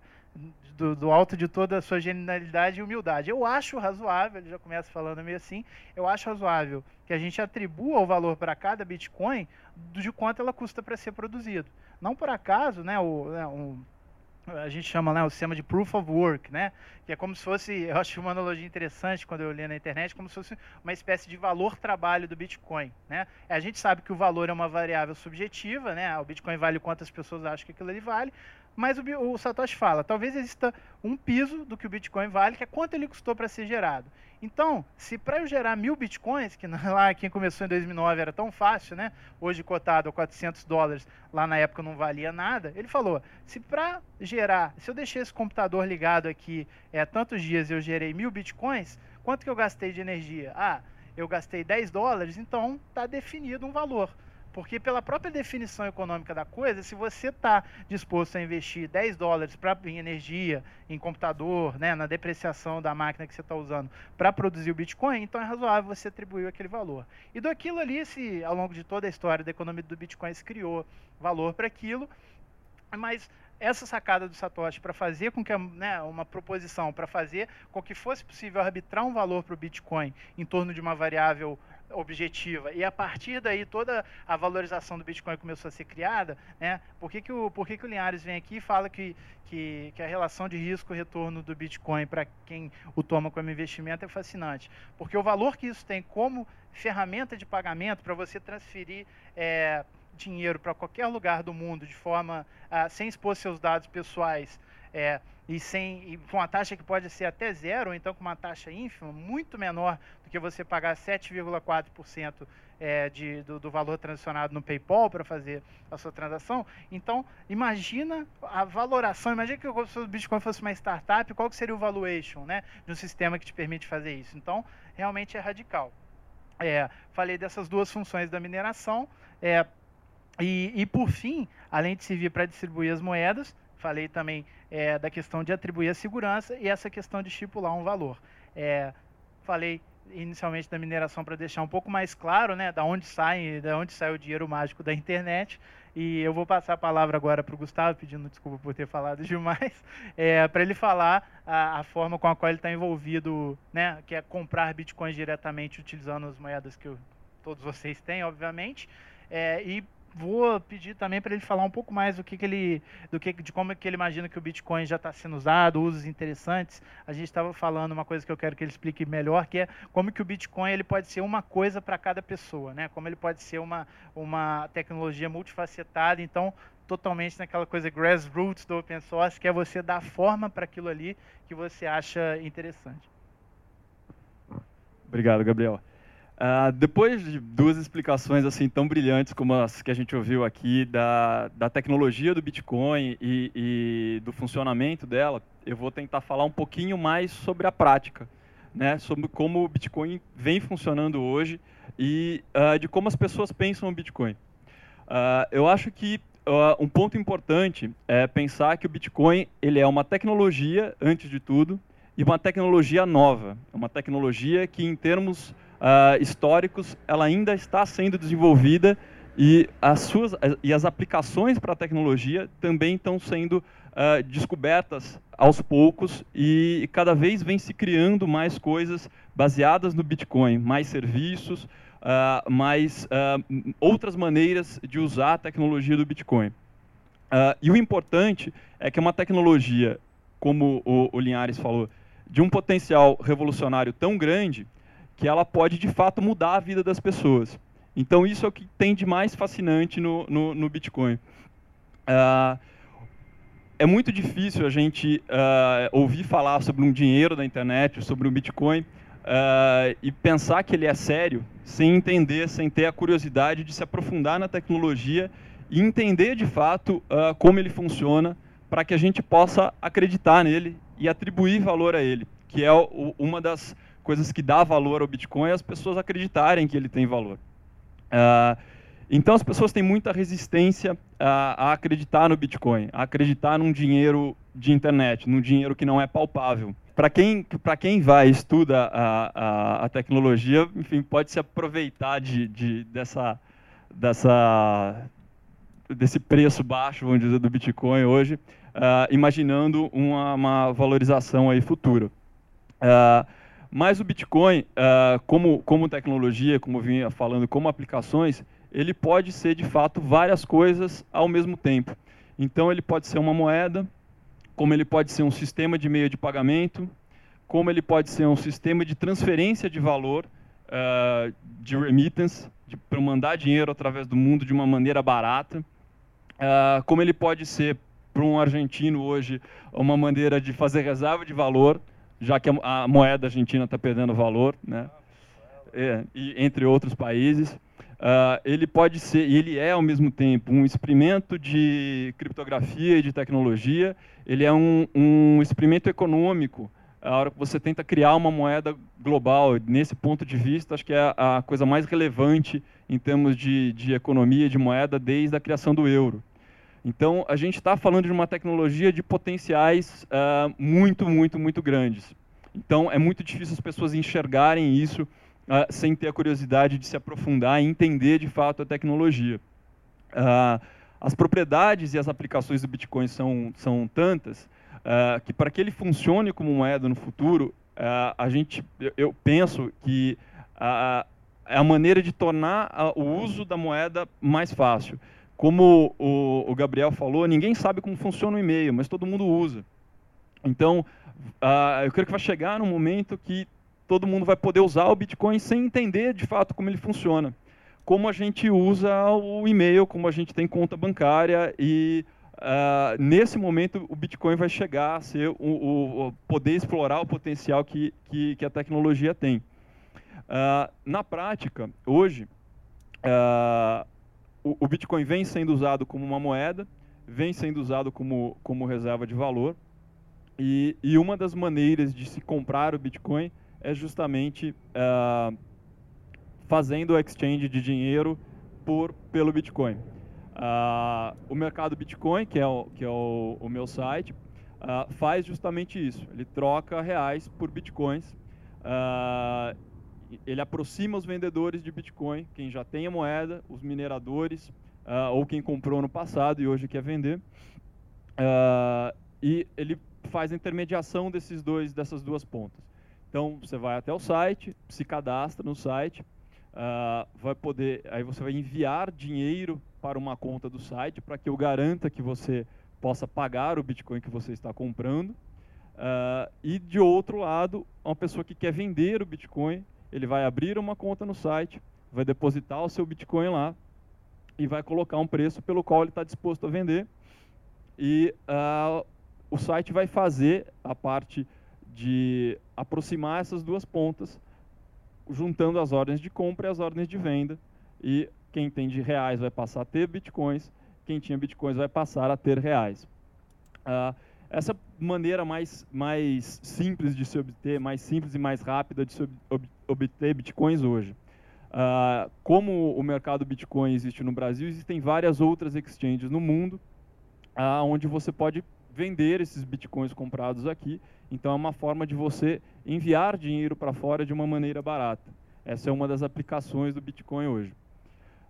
do, do, alto de toda a sua genialidade e humildade. Eu acho razoável, ele já começa falando meio assim, eu acho razoável que a gente atribua o valor para cada Bitcoin de quanto ela custa para ser produzido. Não por acaso, né, o, né, um, a gente chama né, o sistema de proof of work, né? Que é como se fosse, eu acho uma analogia interessante quando eu li na internet, como se fosse uma espécie de valor trabalho do Bitcoin, né? A gente sabe que o valor é uma variável subjetiva, né? O Bitcoin vale quantas pessoas acham que aquilo ali vale, mas o, o, Satoshi fala, talvez exista um piso do que o Bitcoin vale, que é quanto ele custou para ser gerado. Então, se para eu gerar mil Bitcoins, que lá quem começou em 2009 era tão fácil, né? Hoje cotado a 400 dólares, lá na época não valia nada. Ele falou, se para gerar, se eu deixei esse computador ligado aqui é, tantos dias eu gerei mil Bitcoins, quanto que eu gastei de energia? Ah, eu gastei 10 dólares, então está definido um valor. Porque pela própria definição econômica da coisa, se você está disposto a investir 10 dólares pra, em energia, em computador, né, na depreciação da máquina que você está usando para produzir o Bitcoin, então é razoável você atribuir aquele valor. E do aquilo ali, se ao longo de toda a história da economia do Bitcoin se criou valor para aquilo, mas essa sacada do Satoshi para fazer com que né, uma proposição para fazer com que fosse possível arbitrar um valor para o Bitcoin em torno de uma variável objetiva e a partir daí toda a valorização do Bitcoin começou a ser criada, né? Por que, que, o, por que, que o Linhares vem aqui e fala que, que, que a relação de risco-retorno do Bitcoin para quem o toma como investimento é fascinante? Porque o valor que isso tem como ferramenta de pagamento para você transferir é, dinheiro para qualquer lugar do mundo de forma ah, sem expor seus dados pessoais é, e, sem, e com uma taxa que pode ser até zero, ou então com uma taxa ínfima, muito menor do que você pagar 7,4% é, do, do, valor transacionado no PayPal para fazer a sua transação. Então, imagina a valoração, imagina que o Bitcoin fosse uma startup, qual que seria o valuation né, de um sistema que te permite fazer isso. Então, realmente é radical. É, falei dessas duas funções da mineração. É, e, e, por fim, além de servir para distribuir as moedas, falei também é, da questão de atribuir a segurança e essa questão de estipular um valor. É, falei inicialmente da mineração para deixar um pouco mais claro, né, da onde sai, da onde sai o dinheiro mágico da internet. E eu vou passar a palavra agora para o Gustavo, pedindo desculpa por ter falado demais, é, para ele falar a, a, forma com a qual ele está envolvido, né, que é comprar bitcoins diretamente utilizando as moedas que eu, todos vocês têm, obviamente, é, e vou pedir também para ele falar um pouco mais do que, que ele, do que, de como é que ele imagina que o Bitcoin já está sendo usado, usos interessantes. A gente estava falando uma coisa que eu quero que ele explique melhor, que é como que o Bitcoin ele pode ser uma coisa para cada pessoa, né? Como ele pode ser uma, uma tecnologia multifacetada. Então, totalmente naquela coisa grassroots do open source, que é você dar forma para aquilo ali que você acha interessante. Obrigado, Gabriel. Uh, depois de duas explicações assim tão brilhantes como as que a gente ouviu aqui da, da tecnologia do Bitcoin e, e, do funcionamento dela, eu vou tentar falar um pouquinho mais sobre a prática, né, sobre como o Bitcoin vem funcionando hoje e uh, de como as pessoas pensam o Bitcoin. Uh, eu acho que um ponto importante é pensar que o Bitcoin ele é uma tecnologia antes de tudo e uma tecnologia nova, uma tecnologia que em termos uh, históricos, ela ainda está sendo desenvolvida e as, suas, e as aplicações para a tecnologia também estão sendo uh, descobertas aos poucos e cada vez vem se criando mais coisas baseadas no Bitcoin, mais serviços, uh, mais uh, outras maneiras de usar a tecnologia do Bitcoin. e o importante é que é uma tecnologia, como o, o Linhares falou, de um potencial revolucionário tão grande que ela pode de fato mudar a vida das pessoas. Então isso é o que tem de mais fascinante no, no, no Bitcoin. Uh, é muito difícil a gente uh, ouvir falar sobre um dinheiro da internet, sobre um Bitcoin, uh, e pensar que ele é sério, sem entender, sem ter a curiosidade de se aprofundar na tecnologia e entender de fato como ele funciona, para que a gente possa acreditar nele e atribuir valor a ele, que é o, uma das coisas que dá valor ao Bitcoin é as pessoas acreditarem que ele tem valor. Uh, então as pessoas têm muita resistência a, a, acreditar no Bitcoin, a acreditar num dinheiro de internet, num dinheiro que não é palpável. Para quem, quem vai estuda a, a, a, tecnologia, enfim, pode se aproveitar de, de, dessa, dessa, desse preço baixo, vamos dizer, do Bitcoin hoje, uh, imaginando uma, uma, valorização aí futura. Uh, mas o Bitcoin, uh, como, como tecnologia, como eu vinha falando, como aplicações, ele pode ser de fato várias coisas ao mesmo tempo. Então ele pode ser uma moeda, como ele pode ser um sistema de meio de pagamento, como ele pode ser um sistema de transferência de valor, uh, de remittance, para mandar dinheiro através do mundo de uma maneira barata, uh, como ele pode ser para um argentino hoje uma maneira de fazer reserva de valor, já que a, moeda argentina está perdendo valor, né? É, e, entre outros países. Uh, ele pode ser, e ele é ao mesmo tempo um experimento de criptografia e de tecnologia, ele é um, um experimento econômico, a hora que você tenta criar uma moeda global. Nesse ponto de vista, acho que é a coisa mais relevante em termos de, de economia de moeda desde a criação do euro. Então, a gente está falando de uma tecnologia de potenciais uh, muito, muito, muito grandes. Então, é muito difícil as pessoas enxergarem isso uh, sem ter a curiosidade de se aprofundar e entender de fato a tecnologia. Uh, as propriedades e as aplicações do Bitcoin são, são tantas que para que ele funcione como moeda no futuro, a gente, eu penso que é a maneira de tornar o uso da moeda mais fácil. Como o, o Gabriel falou, ninguém sabe como funciona o e-mail, mas todo mundo usa. Então, uh, eu creio que vai chegar um momento que todo mundo vai poder usar o Bitcoin sem entender de fato como ele funciona. Como a gente usa o e-mail, como a gente tem conta bancária e uh, nesse momento o Bitcoin vai chegar a ser o, o, o poder explorar o potencial que, que, que a tecnologia tem. Uh, na prática, hoje, o, Bitcoin vem sendo usado como uma moeda, vem sendo usado como, como reserva de valor, e, e uma das maneiras de se comprar o Bitcoin é justamente uh, fazendo o exchange de dinheiro por, pelo Bitcoin. Uh, o mercado Bitcoin, que é o, que é o, o meu site, uh, faz justamente isso. Ele troca reais por Bitcoins. Ele aproxima os vendedores de Bitcoin, quem já tem a moeda, os mineradores, uh, ou quem comprou no passado e hoje quer vender. Uh, e ele faz a intermediação desses dois, dessas duas pontas. Então, você vai até o site, se cadastra no site, uh, vai poder, aí você vai enviar dinheiro para uma conta do site para que eu garanta que você possa pagar o Bitcoin que você está comprando. Uh, e de outro lado, uma pessoa que quer vender o Bitcoin, ele vai abrir uma conta no site, vai depositar o seu Bitcoin lá e vai colocar um preço pelo qual ele está disposto a vender. E uh, o site vai fazer a parte de aproximar essas duas pontas, juntando as ordens de compra e as ordens de venda. E quem tem de reais vai passar a ter bitcoins, quem tinha bitcoins vai passar a ter reais. Uh, essa maneira mais, mais simples de se obter, mais simples e mais rápida de se ob obter bitcoins hoje. Uh, como o mercado Bitcoin existe no Brasil, existem várias outras exchanges no mundo, uh, onde você pode vender esses bitcoins comprados aqui. Então é uma forma de você enviar dinheiro para fora de uma maneira barata. Essa é uma das aplicações do Bitcoin hoje.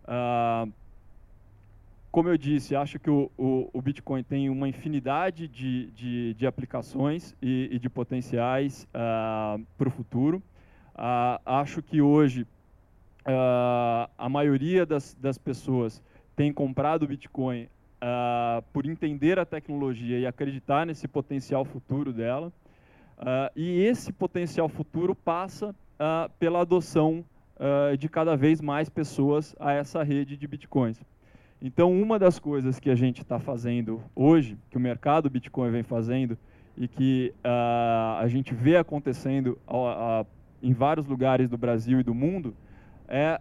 Uh, como eu disse, acho que o, o, o Bitcoin tem uma infinidade de, de, de aplicações e, e, de potenciais uh, para o futuro. Uh, acho que hoje uh, a maioria das, das pessoas tem comprado Bitcoin por entender a tecnologia e acreditar nesse potencial futuro dela. e esse potencial futuro passa pela adoção de cada vez mais pessoas a essa rede de Bitcoins. Então, uma das coisas que a gente está fazendo hoje, que o mercado Bitcoin vem fazendo e que uh, a gente vê acontecendo uh, uh, em vários lugares do Brasil e do mundo, é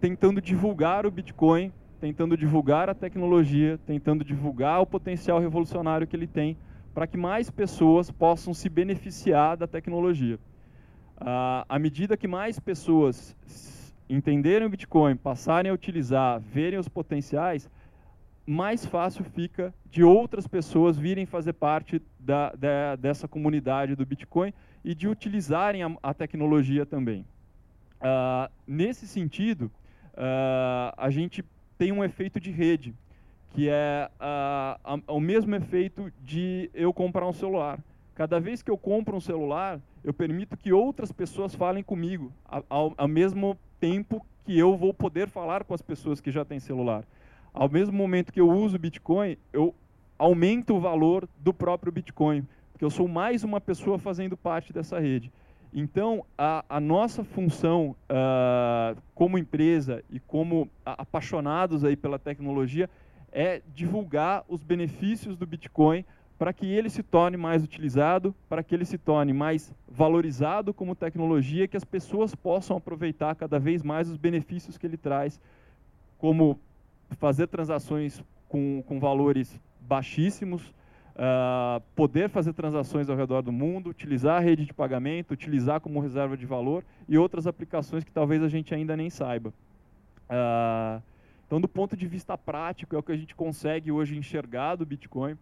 tentando divulgar o Bitcoin, tentando divulgar a tecnologia, tentando divulgar o potencial revolucionário que ele tem, para que mais pessoas possam se beneficiar da tecnologia. à medida que mais pessoas entenderem o Bitcoin, passarem a utilizar, verem os potenciais, mais fácil fica de outras pessoas virem fazer parte da, da, dessa comunidade do Bitcoin e de utilizarem a, a tecnologia também. Uh, nesse sentido, uh, a gente tem um efeito de rede, que é uh, o mesmo efeito de eu comprar um celular. Cada vez que eu compro um celular, eu permito que outras pessoas falem comigo ao, ao mesmo tempo que eu vou poder falar com as pessoas que já têm celular. Ao mesmo momento que eu uso Bitcoin, eu aumento o valor do próprio Bitcoin, porque eu sou mais uma pessoa fazendo parte dessa rede. Então, a, a nossa função uh, como empresa e como apaixonados aí pela tecnologia é divulgar os benefícios do Bitcoin para que ele se torne mais utilizado, para que ele se torne mais valorizado como tecnologia, que as pessoas possam aproveitar cada vez mais os benefícios que ele traz, como fazer transações com, com valores baixíssimos, uh, poder fazer transações ao redor do mundo, utilizar a rede de pagamento, utilizar como reserva de valor e outras aplicações que talvez a gente ainda nem saiba. Uh, então, do ponto de vista prático, é o que a gente consegue hoje enxergar do Bitcoin.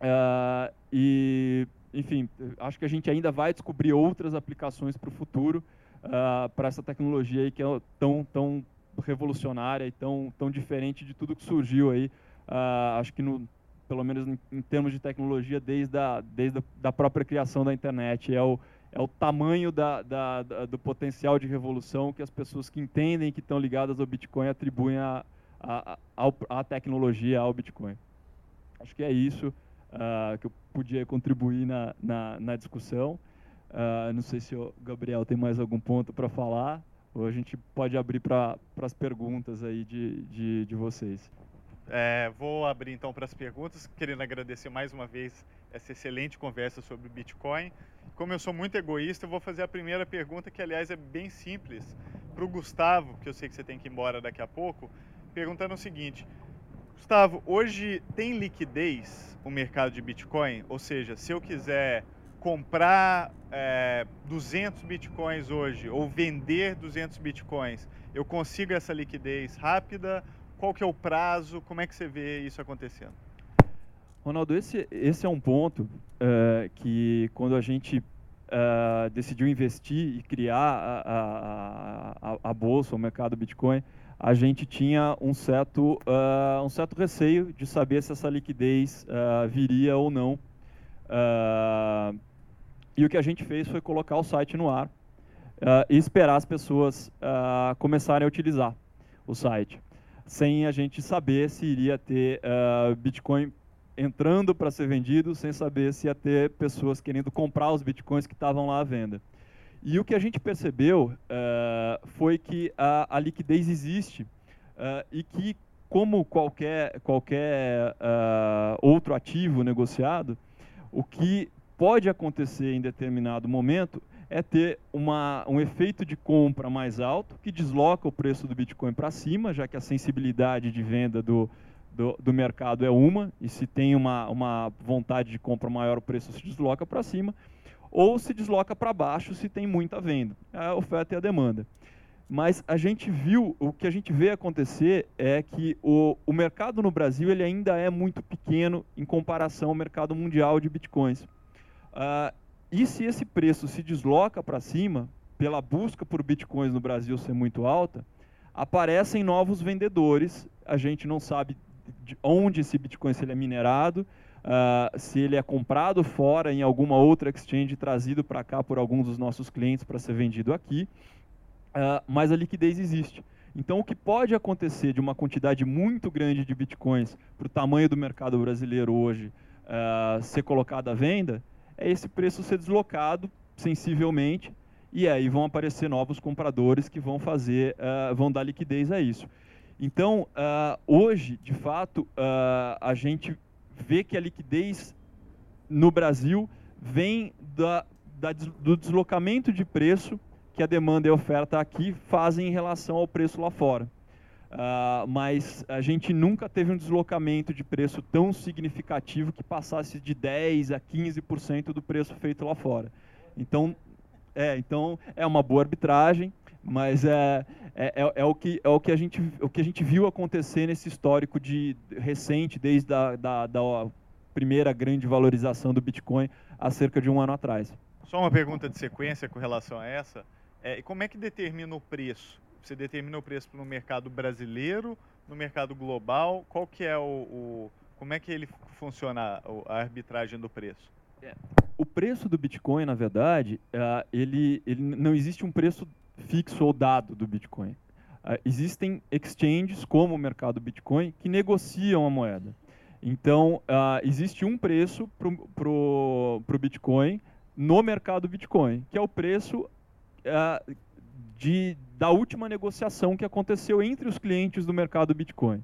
Uh, e, enfim, acho que a gente ainda vai descobrir outras aplicações para o futuro, uh, para essa tecnologia aí que é tão, tão revolucionária e tão, tão diferente de tudo que surgiu aí, uh, acho que no, pelo menos em, em, termos de tecnologia, desde a, desde a da própria criação da internet. É o, é o tamanho da, da, da, do potencial de revolução que as pessoas que entendem que estão ligadas ao Bitcoin atribuem à tecnologia, ao Bitcoin. Acho que é isso uh, que eu podia contribuir na, na, na discussão. Uh, não sei se o Gabriel tem mais algum ponto para falar, ou a gente pode abrir para as perguntas aí de, de, de vocês. É, vou abrir então para as perguntas, querendo agradecer mais uma vez essa excelente conversa sobre Bitcoin. Como eu sou muito egoísta, eu vou fazer a primeira pergunta, que aliás é bem simples, para o Gustavo, que eu sei que você tem que ir embora daqui a pouco, perguntando o seguinte: Gustavo, hoje tem liquidez o mercado de Bitcoin? Ou seja, se eu quiser comprar é, 200 Bitcoins hoje ou vender 200 Bitcoins, eu consigo essa liquidez rápida? Qual que é o prazo? Como é que você vê isso acontecendo? Ronaldo, esse, esse é um ponto uh, que quando a gente uh, decidiu investir e criar a, a, a, a bolsa, o mercado Bitcoin, a gente tinha um certo, uh, um certo receio de saber se essa liquidez uh, viria ou não. Uh, e o que a gente fez foi colocar o site no ar e esperar as pessoas começarem a utilizar o site. sem a gente saber se iria ter Bitcoin entrando para ser vendido, sem saber se ia ter pessoas querendo comprar os Bitcoins que estavam lá à venda. E o que a gente percebeu uh, foi que a, a, liquidez existe uh, e que, como qualquer, qualquer outro ativo negociado, o que pode acontecer em determinado momento é ter uma, um efeito de compra mais alto, que desloca o preço do Bitcoin para cima, já que a sensibilidade de venda do, do, do, mercado é uma, e se tem uma, uma vontade de compra maior, o preço se desloca para cima, ou se desloca para baixo se tem muita venda, é a oferta e a demanda. Mas a gente viu, o que a gente vê acontecer é que o, o mercado no Brasil ele ainda é muito pequeno em comparação ao mercado mundial de bitcoins. Uh, e se esse preço se desloca para cima, pela busca por bitcoins no Brasil ser muito alta, aparecem novos vendedores. A gente não sabe de onde esse bitcoin se ele é minerado, uh, se ele é comprado fora em alguma outra exchange trazido para cá por alguns dos nossos clientes para ser vendido aqui, uh, mas a liquidez existe. Então, o que pode acontecer de uma quantidade muito grande de bitcoins para o tamanho do mercado brasileiro hoje uh, ser colocado à venda, é esse preço ser deslocado sensivelmente e aí vão aparecer novos compradores que vão fazer, uh, vão dar liquidez a isso. Então, uh, hoje, de fato, a gente vê que a liquidez no Brasil vem da, da, do deslocamento de preço que a demanda e a oferta aqui fazem em relação ao preço lá fora. Uh, mas a gente nunca teve um deslocamento de preço tão significativo que passasse de 10 a 15% do preço feito lá fora. Então, é, então é uma boa arbitragem, mas é, é, é, é, o, que, é o, que a gente, o que a gente viu acontecer nesse histórico de recente, desde a da, da primeira grande valorização do Bitcoin há cerca de um ano atrás. Só uma pergunta de sequência com relação a essa. É, como é que determina o preço? Você determina o preço no mercado brasileiro, no mercado global? Qual que é o, o como é que ele funciona a arbitragem do preço? É. O preço do Bitcoin, na verdade, uh, ele, ele não existe um preço fixo ou dado do Bitcoin. Uh, existem exchanges, como o mercado Bitcoin, que negociam a moeda. Então, uh, existe um preço para o Bitcoin no mercado Bitcoin, que é o preço uh, de, da última negociação que aconteceu entre os clientes do mercado Bitcoin.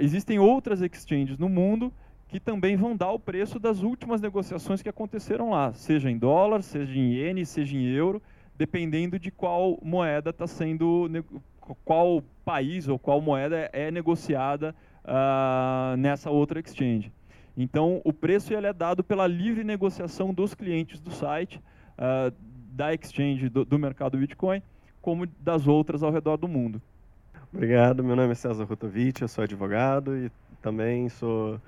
Existem outras exchanges no mundo que também vão dar o preço das últimas negociações que aconteceram lá, seja em dólar, seja em iene, seja em euro, dependendo de qual moeda está sendo, qual país ou qual moeda é negociada uh, nessa outra exchange. Então, o preço ele é dado pela livre negociação dos clientes do site, uh, da exchange do, do mercado Bitcoin, como das outras ao redor do mundo. Obrigado, meu nome é César Rutovich, eu sou advogado e também sou.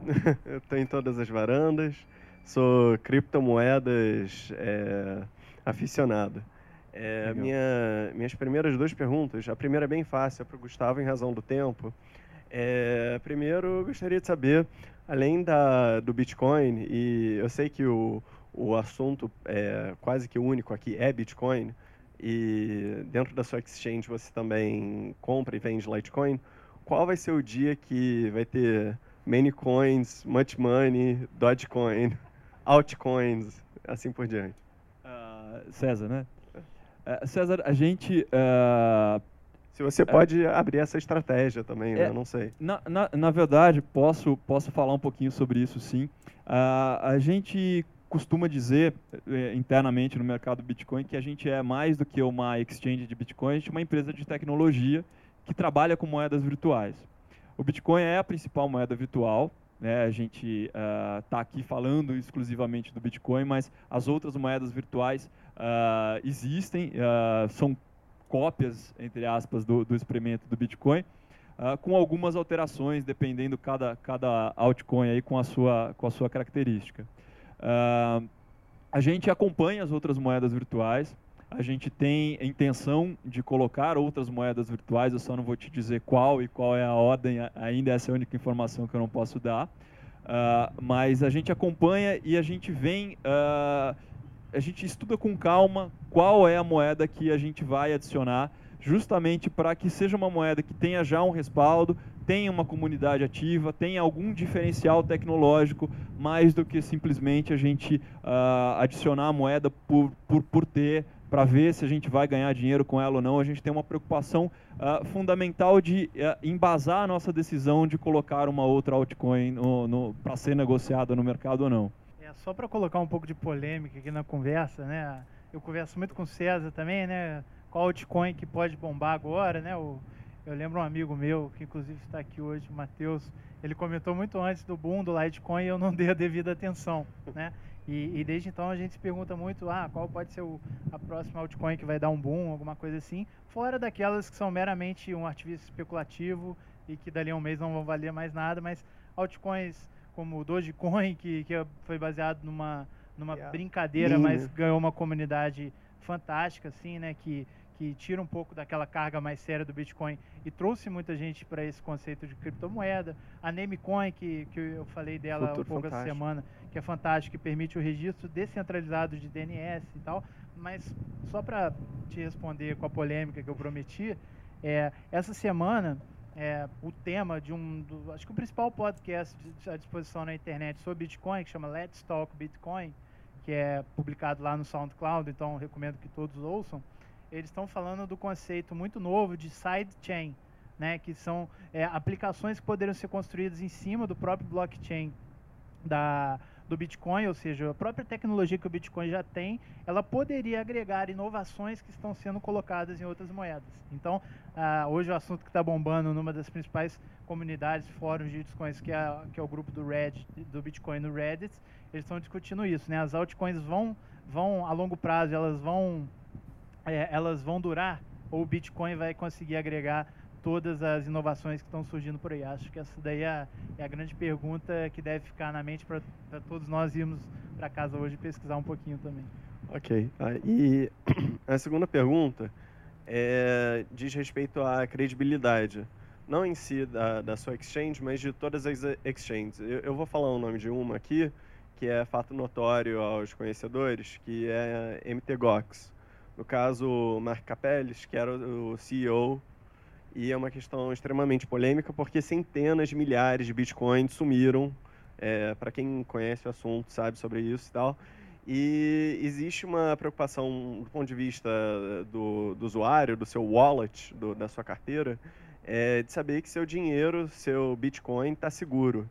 estou em todas as varandas, sou criptomoedas é, aficionado. É, minha, minhas primeiras duas perguntas, a primeira é bem fácil, é para o Gustavo, em razão do tempo. É, primeiro, eu gostaria de saber, além da, do Bitcoin, e eu sei que o, o assunto é quase que único aqui é Bitcoin, e dentro da sua exchange você também compra e vende Litecoin, qual vai ser o dia que vai ter many coins, much money, Dogecoin, altcoins, assim por diante? Uh, César, né? Uh, César, a gente... Uh, Se você pode abrir essa estratégia também, né? é, né? Eu não sei. Na, na, na, verdade, posso, posso falar um pouquinho sobre isso, sim. a gente costuma dizer eh, internamente no mercado Bitcoin que a gente é mais do que uma exchange de Bitcoin, a gente é uma empresa de tecnologia que trabalha com moedas virtuais. O Bitcoin é a principal moeda virtual, né? a gente está uh, aqui falando exclusivamente do Bitcoin, mas as outras moedas virtuais uh, existem, uh, são cópias, entre aspas, do, do experimento do Bitcoin, com algumas alterações, dependendo cada, cada altcoin aí com a sua, com a sua característica. Uh, a gente acompanha as outras moedas virtuais, a gente tem a intenção de colocar outras moedas virtuais, eu só não vou te dizer qual e qual é a ordem, ainda essa é a única informação que eu não posso dar. Uh, mas a gente acompanha e a gente vem, uh, a gente estuda com calma qual é a moeda que a gente vai adicionar justamente para que seja uma moeda que tenha já um respaldo, tenha uma comunidade ativa, tenha algum diferencial tecnológico, mais do que simplesmente a gente uh, adicionar a moeda por, por, por ter, para ver se a gente vai ganhar dinheiro com ela ou não. A gente tem uma preocupação uh, fundamental de uh, embasar a nossa decisão de colocar uma outra altcoin para ser negociada no mercado ou não. É, só para colocar um pouco de polêmica aqui na conversa, né? Eu converso muito com o César também, né? Qual altcoin que pode bombar agora, né? O, eu lembro um amigo meu, que inclusive está aqui hoje, o Matheus, ele comentou muito antes do boom do Litecoin e eu não dei a devida atenção, né? E, e, desde então a gente se pergunta muito, ah, qual pode ser o, a próxima altcoin que vai dar um boom, alguma coisa assim, fora daquelas que são meramente um artifício especulativo e que dali a um mês não vão valer mais nada, mas altcoins como o Dogecoin, que, que foi baseado numa, numa yeah. brincadeira, mas ganhou uma comunidade fantástica, assim, né, que, que tira um pouco daquela carga mais séria do Bitcoin e trouxe muita gente para esse conceito de criptomoeda. A Namecoin, que, que eu falei dela Futuro um pouco fantástico. essa semana, que é fantástico, que permite o registro descentralizado de DNS e tal. Mas só para te responder com a polêmica que eu prometi, é, essa semana é, o tema de um, do, acho que o principal podcast à disposição na internet sobre Bitcoin, que chama Let's Talk Bitcoin, que é publicado lá no SoundCloud, então recomendo que todos ouçam. Eles estão falando do conceito muito novo de sidechain, né, que são é, aplicações que poderiam ser construídas em cima do próprio blockchain da, do Bitcoin, ou seja, a própria tecnologia que o Bitcoin já tem, ela poderia agregar inovações que estão sendo colocadas em outras moedas. Então, ah, hoje o assunto que está bombando numa das principais comunidades, fóruns de bitcoins, que é, que é o grupo do Reddit, do Bitcoin no Reddit, eles estão discutindo isso, né? As altcoins vão, vão a longo prazo, elas vão é, elas vão durar ou o Bitcoin vai conseguir agregar todas as inovações que estão surgindo por aí? Acho que essa daí é, é a grande pergunta que deve ficar na mente para todos nós irmos para casa hoje pesquisar um pouquinho também. Ok. Ah, e a segunda pergunta é, diz respeito à credibilidade. Não em si da, da sua exchange, mas de todas as exchanges. Eu, eu vou falar o nome de uma aqui, que é fato notório aos conhecedores, que é MTGOX no caso, Mark Capellis, que era o CEO, e é uma questão extremamente polêmica porque centenas de milhares de bitcoins sumiram. É, Para quem conhece o assunto, sabe sobre isso e tal. E existe uma preocupação do ponto de vista do, do usuário, do seu wallet, do, da sua carteira, é, de saber que seu dinheiro, seu Bitcoin está seguro.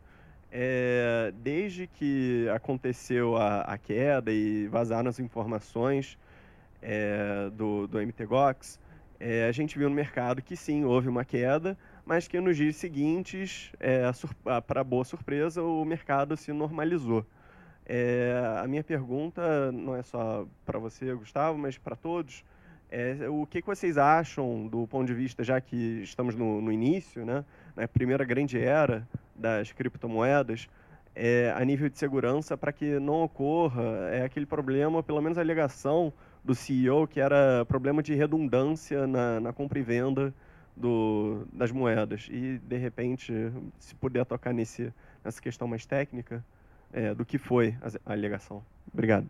É, desde que aconteceu a, a, queda e vazaram as informações é, do, do MTGOX, é, a gente viu no mercado que sim, houve uma queda, mas que nos dias seguintes, é, para boa surpresa, o mercado se normalizou. É, a minha pergunta não é só para você, Gustavo, mas para todos. É, o que, que, vocês acham do ponto de vista, já que estamos no, no início, né, na primeira grande era das criptomoedas, é, a nível de segurança, para que não ocorra é, aquele problema, pelo menos a alegação do CEO, que era problema de redundância na, na compra e venda do, das moedas. E, de repente, se puder tocar nesse, nessa questão mais técnica, é, do que foi a, a alegação. Obrigado.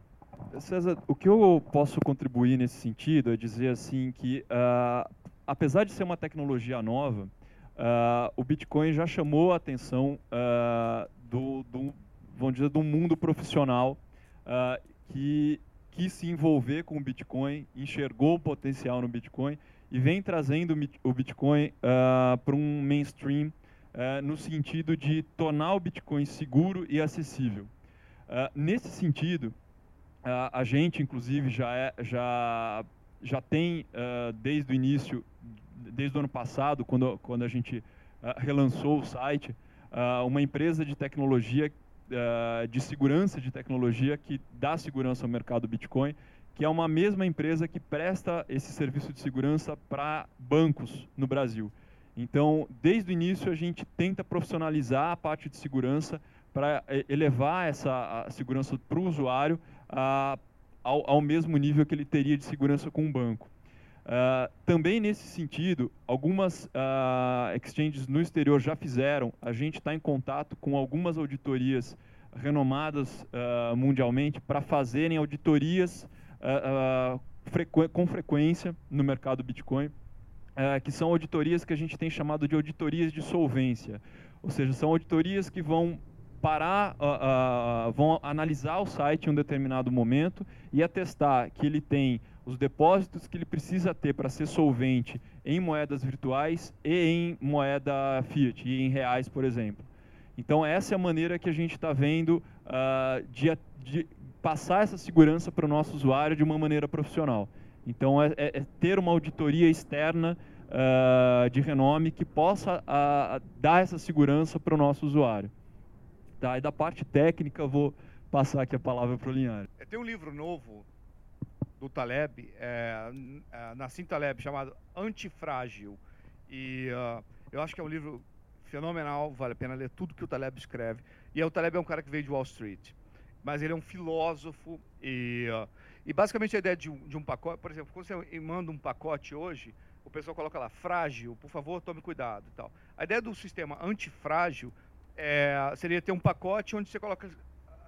César, o que eu posso contribuir nesse sentido é dizer assim que, uh, apesar de ser uma tecnologia nova, uh, o Bitcoin já chamou a atenção uh, do, do, vamos dizer, do mundo profissional que quis se envolver com o Bitcoin, enxergou o potencial no Bitcoin e vem trazendo o Bitcoin uh, para um mainstream uh, no sentido de tornar o Bitcoin seguro e acessível. Uh, nesse sentido, a gente, inclusive, já, é, já, já tem, desde o início, desde o ano passado, quando, quando a gente relançou o site, uma empresa de tecnologia uh, de segurança de tecnologia que dá segurança ao mercado Bitcoin, que é uma mesma empresa que presta esse serviço de segurança para bancos no Brasil. Então, desde o início, a gente tenta profissionalizar a parte de segurança para eh, elevar essa segurança para o usuário uh, ao, ao, mesmo nível que ele teria de segurança com um banco. Uh, também nesse sentido, algumas uh, exchanges no exterior já fizeram, a gente está em contato com algumas auditorias renomadas uh, mundialmente para fazerem auditorias frequ com frequência no mercado Bitcoin que são auditorias que a gente tem chamado de auditorias de solvência. Ou seja, são auditorias que vão parar, vão analisar o site em um determinado momento e atestar que ele tem os depósitos que ele precisa ter para ser solvente em moedas virtuais e em moeda fiat, e em reais, por exemplo. Então, essa é a maneira que a gente está vendo uh, de, de, passar essa segurança para o nosso usuário de uma maneira profissional. Então, é, é, é ter uma auditoria externa uh, de renome que possa uh, dar essa segurança para o nosso usuário. Tá? E da parte técnica, vou passar aqui a palavra para o Linhares. É, tem um livro novo do Taleb, é, é, Nassim Taleb, chamado Antifrágil. E uh, eu acho que é um livro fenomenal, vale a pena ler tudo que o Taleb escreve. E o Taleb é um cara que veio de Wall Street, mas ele é um filósofo e, uh, e basicamente a ideia de de um pacote, por exemplo, quando você manda um pacote hoje, o pessoal coloca lá, frágil, por favor, tome cuidado e tal. A ideia do sistema antifrágil é, seria ter um pacote onde você coloca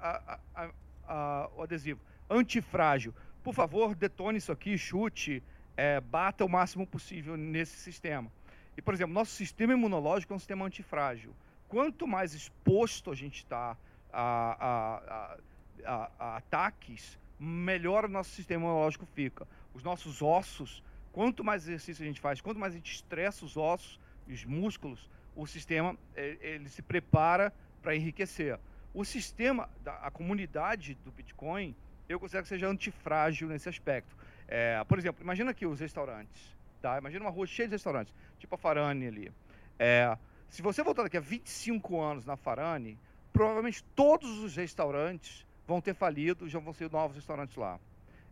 a, a, a, o adesivo antifrágil. Por favor, detone isso aqui, chute, é, bata o máximo possível nesse sistema. E, por exemplo, nosso sistema imunológico é um sistema antifrágil. Quanto mais exposto a gente está a, a, a, a, ataques, melhor o nosso sistema imunológico fica. Os nossos ossos, quanto mais exercício a gente faz, quanto mais a gente estressa os ossos, os músculos, o sistema ele se prepara para enriquecer. O sistema, a comunidade do Bitcoin, eu considero que seja antifrágil nesse aspecto. É, por exemplo, imagina aqui os restaurantes. Tá? Imagina uma rua cheia de restaurantes, tipo a Farane ali. É, se você voltar daqui a 25 anos na Farane, provavelmente todos os restaurantes vão ter falido, já vão ser novos restaurantes lá.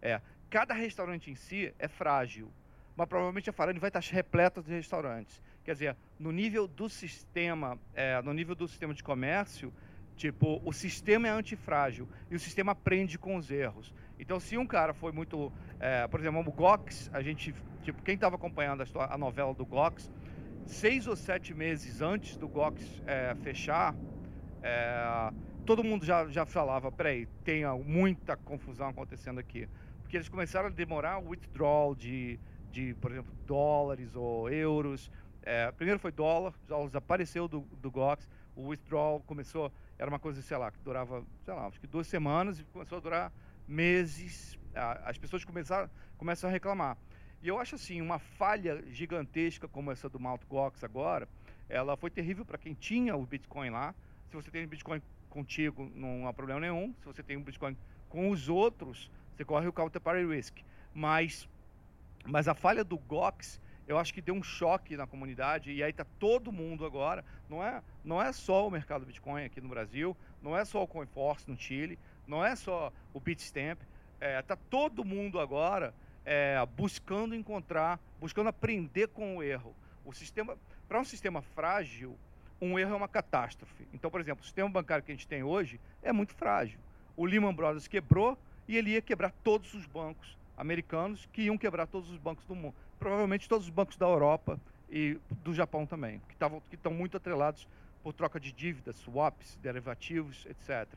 É, cada restaurante em si é frágil, mas provavelmente a Farane vai estar repleta de restaurantes. Quer dizer, no nível do sistema, é, no nível do sistema de comércio, tipo, o sistema é antifrágil e o sistema aprende com os erros. Então, se um cara foi muito, é, por exemplo, o Gox, a gente, tipo, quem estava acompanhando a, história, a, novela do Gox, seis ou sete meses antes do Gox é, fechar, é, todo mundo já, já falava, peraí, tem muita confusão acontecendo aqui. Porque eles começaram a demorar o withdrawal de, de por exemplo, dólares ou euros, é, primeiro foi dólar, já desapareceu do, do GOX, o withdrawal começou, era uma coisa, sei lá, que durava, sei lá, acho que duas semanas e começou a durar meses. As pessoas começaram, começam a reclamar. E eu acho assim, uma falha gigantesca como essa do Mt. Gox agora, ela foi terrível para quem tinha o Bitcoin lá. Se você tem Bitcoin contigo, não há problema nenhum. Se você tem um Bitcoin com os outros, você corre o counterparty risk. Mas, mas a falha do Gox eu acho que deu um choque na comunidade e aí está todo mundo agora, não é, não é só o mercado Bitcoin aqui no Brasil, não é só o CoinForce no Chile, não é só o Bitstamp, está é, tá todo mundo agora é, buscando encontrar, buscando aprender com o erro. O sistema, para um sistema frágil, um erro é uma catástrofe. Então, por exemplo, o sistema bancário que a gente tem hoje é muito frágil. O Lehman Brothers quebrou e ele ia quebrar todos os bancos americanos que iam quebrar todos os bancos do mundo provavelmente todos os bancos da Europa e do Japão também, que, tavam, que estão muito atrelados por troca de dívidas, swaps, derivativos, etc.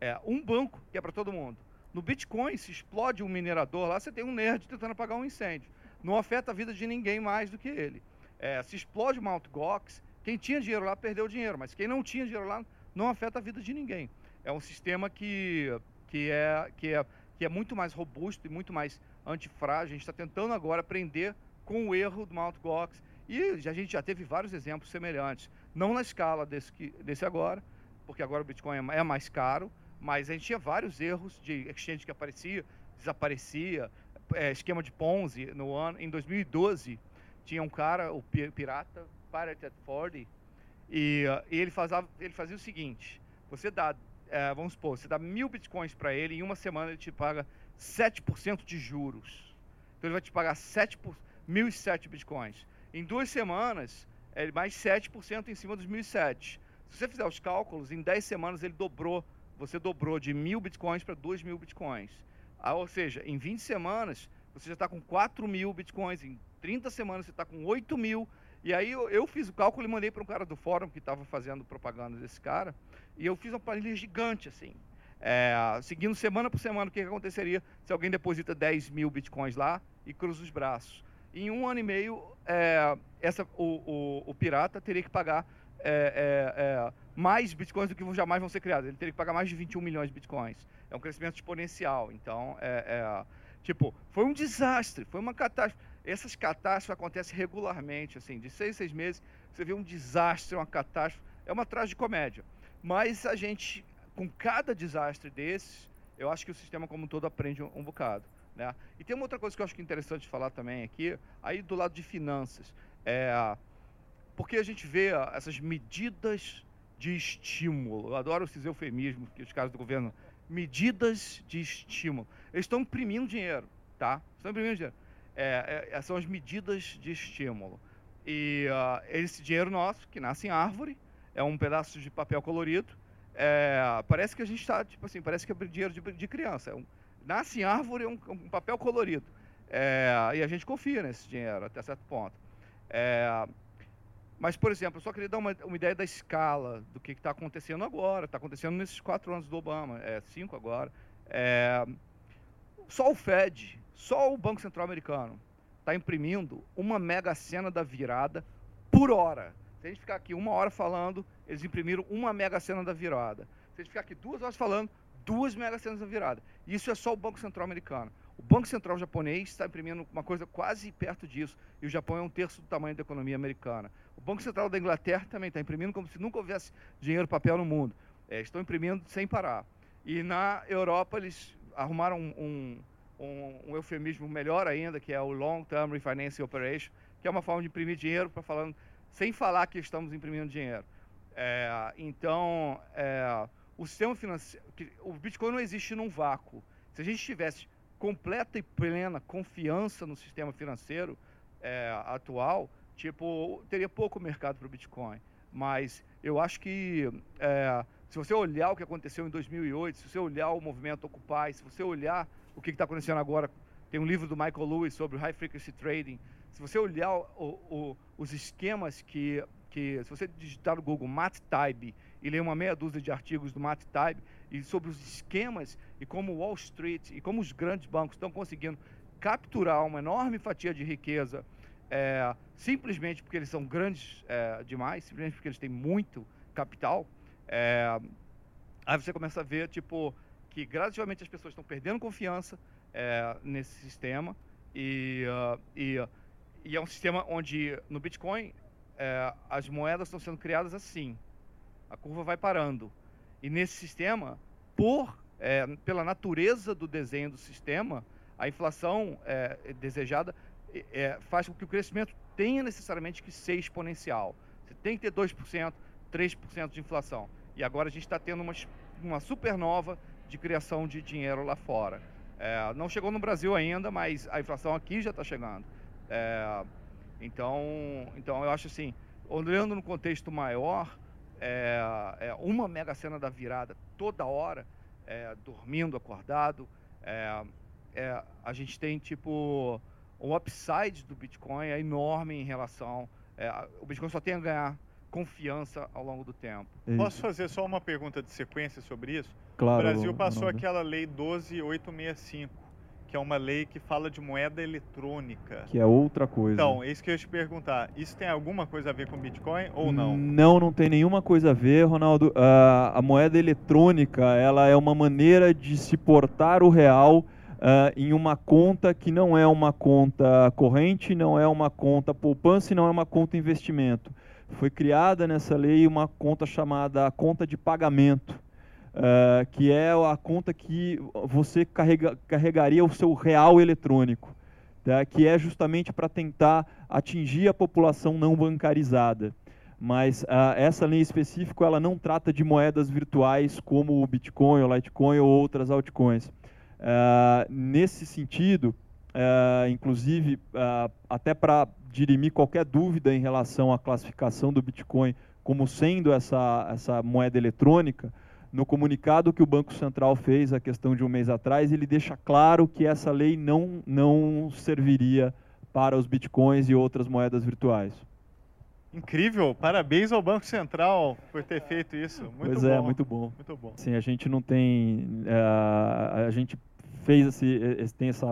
É, um banco que é para todo mundo. No Bitcoin, se explode um minerador lá, você tem um nerd tentando apagar um incêndio. Não afeta a vida de ninguém mais do que ele. É, se explode o Mt. Gox, quem tinha dinheiro lá perdeu dinheiro, mas quem não tinha dinheiro lá não afeta a vida de ninguém. É um sistema que, que, é, que, é, que é muito mais robusto e muito mais antifrágil. A gente está tentando agora aprender com o erro do Mt. Gox e a gente já teve vários exemplos semelhantes. Não na escala desse, que, desse agora, porque agora o Bitcoin é, é mais caro, mas a gente tinha vários erros de exchange que aparecia, desaparecia, é, esquema de Ponzi no ano, em 2012 tinha um cara, o pirata, Pirate at 40, e, e ele, fazia, ele fazia o seguinte, você dá, é, vamos supor, você dá mil bitcoins para ele, em uma semana ele te paga 7% de juros. Então ele vai te pagar 7 por, 1.007 bitcoins. Em duas semanas, é mais 7% em cima dos 1.007. Se você fizer os cálculos, em 10 semanas ele dobrou. Você dobrou de 1.000 bitcoins para 2.000 bitcoins. Ah, ou seja, em 20 semanas, você já está com 4 mil bitcoins. Em 30 semanas, você está com 8 mil. E aí eu, eu, fiz o cálculo e mandei para um cara do fórum que estava fazendo propaganda desse cara. E eu fiz uma planilha gigante, assim. É, seguindo semana por semana o que, aconteceria se alguém deposita 10 mil bitcoins lá e cruza os braços. Em um ano e meio, é, essa, o, o, o, pirata teria que pagar é, é, é mais bitcoins do que jamais vão ser criados. Ele teria que pagar mais de 21 milhões de bitcoins. É um crescimento exponencial. Então, é, tipo, foi um desastre, foi uma catástrofe. Essas catástrofes acontecem regularmente, assim, de seis, seis meses, você vê um desastre, uma catástrofe, é uma tragicomédia. Mas a gente, com cada desastre desses, eu acho que o sistema como um todo aprende um, um bocado. Né? E tem uma outra coisa que eu acho que é interessante falar também aqui, aí do lado de finanças. É, porque a gente vê essas medidas de estímulo. Eu adoro esses eufemismos que os caras do governo. Medidas de estímulo. Eles estão imprimindo dinheiro, tá? Estão imprimindo dinheiro. É, é, são as medidas de estímulo. E uh, esse dinheiro nosso, que nasce em árvore, é um pedaço de papel colorido. É, parece que a gente está, tipo assim, parece que é dinheiro de, de criança. É um, nasce em árvore, é um, um papel colorido. É, e a gente confia nesse dinheiro até certo ponto. É, mas, por exemplo, eu só queria dar uma, uma ideia da escala do que está acontecendo agora. Está acontecendo nesses quatro anos do Obama, é, cinco agora. É, só o Fed, só o Banco Central Americano está imprimindo uma mega cena da virada por hora. Se a gente ficar aqui uma hora falando, eles imprimiram uma mega cena da virada. Se a gente ficar aqui duas horas falando, duas mega cenas da virada. Isso é só o Banco Central americano. O Banco Central japonês está imprimindo uma coisa quase perto disso, e o Japão é um terço do tamanho da economia americana. O Banco Central da Inglaterra também está imprimindo como se nunca houvesse dinheiro papel no mundo. É, estão imprimindo sem parar. E na Europa eles arrumaram um, um, um, eufemismo melhor ainda, que é o Long Term Refinancing Operation, que é uma forma de imprimir dinheiro para falando sem falar que estamos imprimindo dinheiro. É, então, é, o sistema financeiro, o Bitcoin não existe num vácuo. Se a gente tivesse completa e plena confiança no sistema financeiro é, atual, Tipo, teria pouco mercado para o Bitcoin. Mas eu acho que é, se você olhar o que aconteceu em 2008, se você olhar o movimento Occupy, se você olhar o que está acontecendo agora, tem um livro do Michael Lewis sobre High Frequency Trading. Se você olhar o, o, os esquemas que, que, se você digitar no Google Matt Taib e ler uma meia dúzia de artigos do Matt Taib e sobre os esquemas e como Wall Street e como os grandes bancos estão conseguindo capturar uma enorme fatia de riqueza é, simplesmente porque eles são grandes é, demais, simplesmente porque eles têm muito capital, é, aí você começa a ver tipo que gradativamente as pessoas estão perdendo confiança é, nesse sistema e, uh, e, e, é um sistema onde no Bitcoin é, as moedas estão sendo criadas assim, a curva vai parando e nesse sistema por é, pela natureza do desenho do sistema a inflação desejada é, faz com que o crescimento tenha necessariamente que ser exponencial. Você tem que ter 2%, 3% de inflação. E agora a gente está tendo uma, uma supernova de criação de dinheiro lá fora. É, não chegou no Brasil ainda, mas a inflação aqui já está chegando. É, então, então, eu acho assim, olhando no contexto maior, é, é uma mega cena da virada toda hora, é, dormindo, acordado, é, a gente tem tipo o upside do Bitcoin é enorme em relação. É, o Bitcoin só tem a ganhar confiança ao longo do tempo. É Posso fazer só uma pergunta de sequência sobre isso? Claro. O Brasil passou aquela lei 12865, que é uma lei que fala de moeda eletrônica. Que é outra coisa. Então, é isso que eu ia te perguntar. Isso tem alguma coisa a ver com Bitcoin ou não? Não, não tem nenhuma coisa a ver, Ronaldo. Uh, a moeda eletrônica, ela é uma maneira de se portar o real uh, em uma conta que não é uma conta corrente, não é uma conta poupança e não é uma conta investimento. Foi criada nessa lei uma conta chamada conta de pagamento, uh, que é a conta que você carrega, carregaria o seu real eletrônico, tá? que é justamente para tentar atingir a população não bancarizada mas uh, essa lei específica ela não trata de moedas virtuais como o Bitcoin, o Litecoin ou outras altcoins. Uh, nesse sentido, inclusive, até para dirimir qualquer dúvida em relação à classificação do Bitcoin como sendo essa, essa moeda eletrônica, no comunicado que o Banco Central fez a questão de um mês atrás, ele deixa claro que essa lei não, não serviria para os bitcoins e outras moedas virtuais. Incrível, parabéns ao Banco Central por ter feito isso. Muito pois bom. é, muito bom. Muito bom. Sim, a gente não tem, uh, a gente fez esse, esse, tem essa,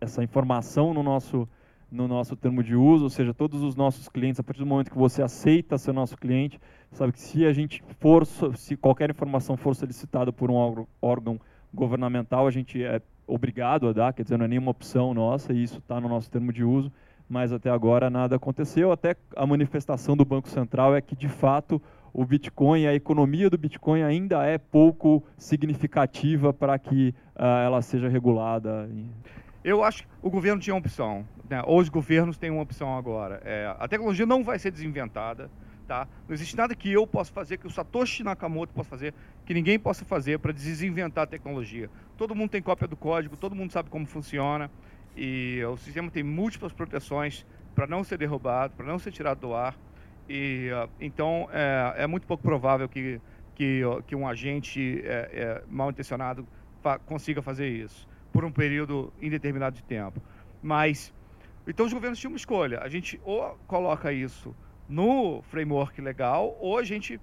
essa informação no nosso no nosso termo de uso, ou seja, todos os nossos clientes, a partir do momento que você aceita ser nosso cliente, sabe que se a gente for, se qualquer informação for solicitada por um órgão governamental, a gente é obrigado a dar, quer dizer, não é nenhuma opção nossa, e isso está no nosso termo de uso, mas até agora nada aconteceu. Até a manifestação do Banco Central é que, de fato, o Bitcoin, a economia do Bitcoin ainda é pouco significativa para que uh, ela seja regulada. Eu acho que o governo tinha uma opção, né? ou os governos têm uma opção agora. É, a tecnologia não vai ser desinventada, tá? Não existe nada que eu possa fazer, que o Satoshi Nakamoto possa fazer, que ninguém possa fazer para desinventar a tecnologia. Todo mundo tem cópia do código, todo mundo sabe como funciona e o sistema tem múltiplas proteções para não ser derrubado, para não ser tirado do ar. E uh, então é, é, muito pouco provável que que, que um agente é, é, mal intencionado fa consiga fazer isso por um período indeterminado de tempo. Mas, então os governos tinham uma escolha. A gente ou coloca isso no framework legal, ou a gente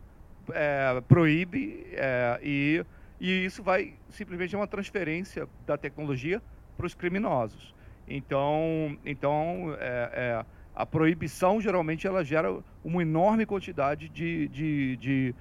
é, proíbe é, e, e isso vai simplesmente é uma transferência da tecnologia para os criminosos. Então, então é, é, a proibição geralmente ela gera uma enorme quantidade de, de, de,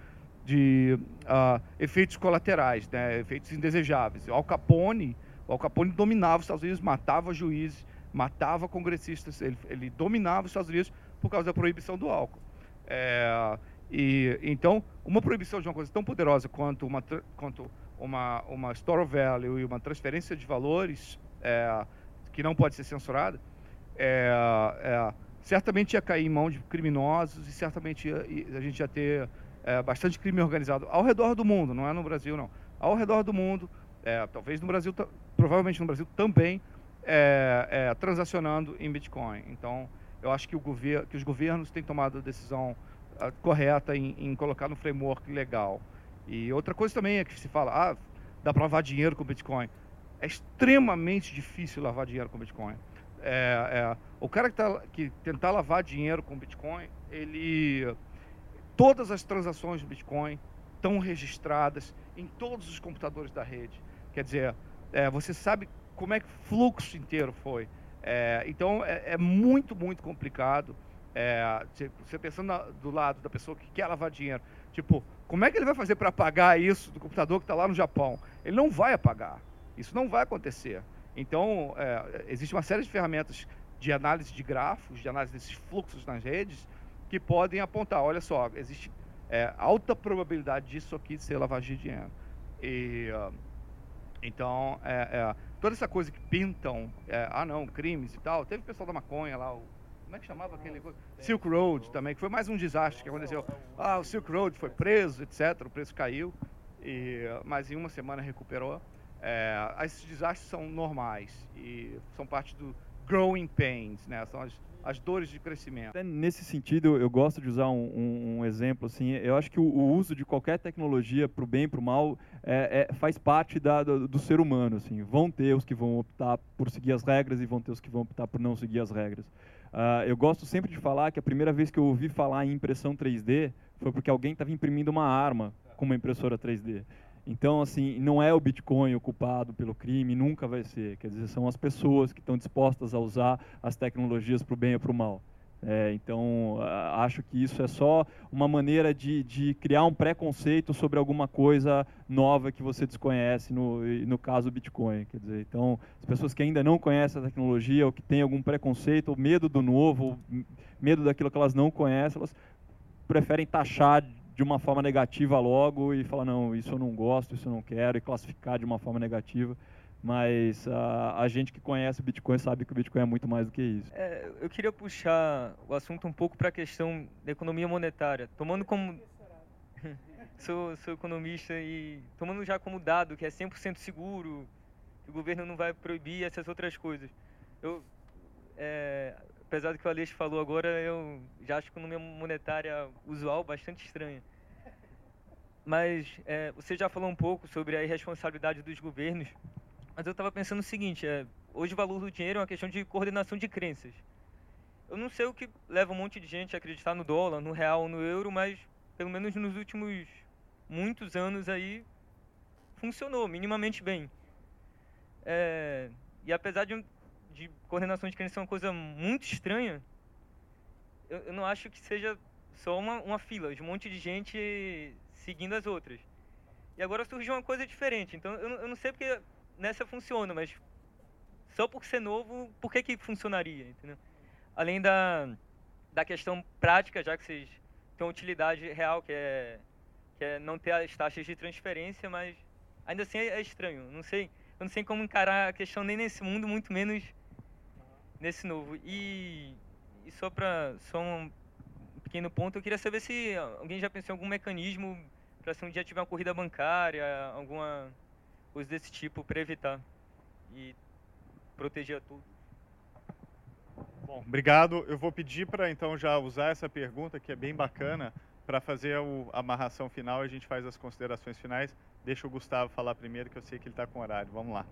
de uh, efeitos colaterais, né? efeitos indesejáveis. Al Capone o Al Capone dominava os Estados Unidos, matava juízes, matava congressistas, ele, ele dominava os Estados Unidos por causa da proibição do álcool. É, e então, uma proibição de uma coisa tão poderosa quanto uma quanto uma uma store of value e uma transferência de valores é, que não pode ser censurada, é, é certamente ia cair em mão de criminosos e certamente ia, a gente ia ter é, bastante crime organizado ao redor do mundo, não é no Brasil não, ao redor do mundo, é, talvez no Brasil provavelmente no Brasil também é, é, transacionando em Bitcoin. Então, eu acho que, governo, que os governos têm tomado a decisão uh, correta em, em, colocar no framework legal. E outra coisa também é que se fala, ah, dá para lavar dinheiro com Bitcoin. É extremamente difícil lavar dinheiro com Bitcoin. É, é, o cara que, tá, que tentar lavar dinheiro com Bitcoin, ele todas as transações do Bitcoin estão registradas em todos os computadores da rede. Quer dizer, é, você sabe como é que o fluxo inteiro foi. É, então é, é, muito, muito complicado. É, você pensando na, do lado da pessoa que quer lavar dinheiro, tipo, como é que ele vai fazer para apagar isso do computador que está lá no Japão? Ele não vai apagar. Isso não vai acontecer. Então, é, existe uma série de ferramentas de análise de grafos, de análise desses fluxos nas redes, que podem apontar, olha só, existe é, alta probabilidade disso aqui ser lavagem de dinheiro. E, uh, então, é, é, toda essa coisa que pintam, é, ah não, crimes e tal, teve o pessoal da maconha lá, o, como é que chamava aquele Silk Road também, que foi mais um desastre que aconteceu. Ah, o Silk Road foi preso, etc, o preço caiu, e, mas em uma semana recuperou. É, esses desastres são normais e são parte do growing pains, né? São as as dores de crescimento. Até nesse sentido, eu gosto de usar um, um, um exemplo. Assim, eu acho que o, o uso de qualquer tecnologia para o bem e para o mal é, é, faz parte da, do, do, ser humano. Assim. Vão ter os que vão optar por seguir as regras e vão ter os que vão optar por não seguir as regras. Uh, eu gosto sempre de falar que a primeira vez que eu ouvi falar em impressão 3D foi porque alguém estava imprimindo uma arma com uma impressora 3D. Então, assim, não é o Bitcoin o culpado pelo crime, nunca vai ser. Quer dizer, são as pessoas que estão dispostas a usar as tecnologias para o bem ou para o mal. É, então, acho que isso é só uma maneira de, de criar um preconceito sobre alguma coisa nova que você desconhece, no, no caso do Bitcoin. Quer dizer, então, as pessoas que ainda não conhecem a tecnologia ou que têm algum preconceito, ou medo do novo, medo daquilo que elas não conhecem, elas preferem taxar de uma forma negativa logo e falar, não, isso eu não gosto, isso eu não quero, e classificar de uma forma negativa. Mas a, a gente que conhece o Bitcoin sabe que o Bitcoin é muito mais do que isso. É, eu queria puxar o assunto um pouco para a questão da economia monetária, tomando como sou, sou economista e tomando já como dado que é 100% seguro, que o governo não vai proibir essas outras coisas. Eu, é, apesar do que o Aleixo falou agora, eu já acho a economia monetária usual bastante estranha. Mas é, você já falou um pouco sobre a irresponsabilidade dos governos, mas eu estava pensando o seguinte, é, hoje o valor do dinheiro é uma questão de coordenação de crenças. Eu não sei o que leva um monte de gente a acreditar no dólar, no real, no euro, mas pelo menos nos últimos muitos anos aí funcionou minimamente bem. É, e apesar de, de coordenação de crença é uma coisa muito estranha, eu, eu não acho que seja só uma, uma fila de um monte de gente seguindo as outras. E agora surgiu uma coisa diferente. Então eu, eu não sei porque nessa funciona, mas só por ser novo, por que, que funcionaria? Entendeu? Além da, da questão prática, já que vocês têm uma utilidade real, que é, que é não ter as taxas de transferência, mas ainda assim é, é estranho. Não sei, eu não sei como encarar a questão nem nesse mundo, muito menos nesse novo. E, e só para só um pequeno ponto, eu queria saber se alguém já pensou em algum mecanismo para se um dia tiver uma corrida bancária, alguma coisa desse tipo para evitar e proteger tudo. Bom, obrigado. Eu vou pedir para então já usar essa pergunta que é bem bacana para fazer a amarração final a gente faz as considerações finais. Deixa o Gustavo falar primeiro que eu sei que ele está com horário. Vamos lá.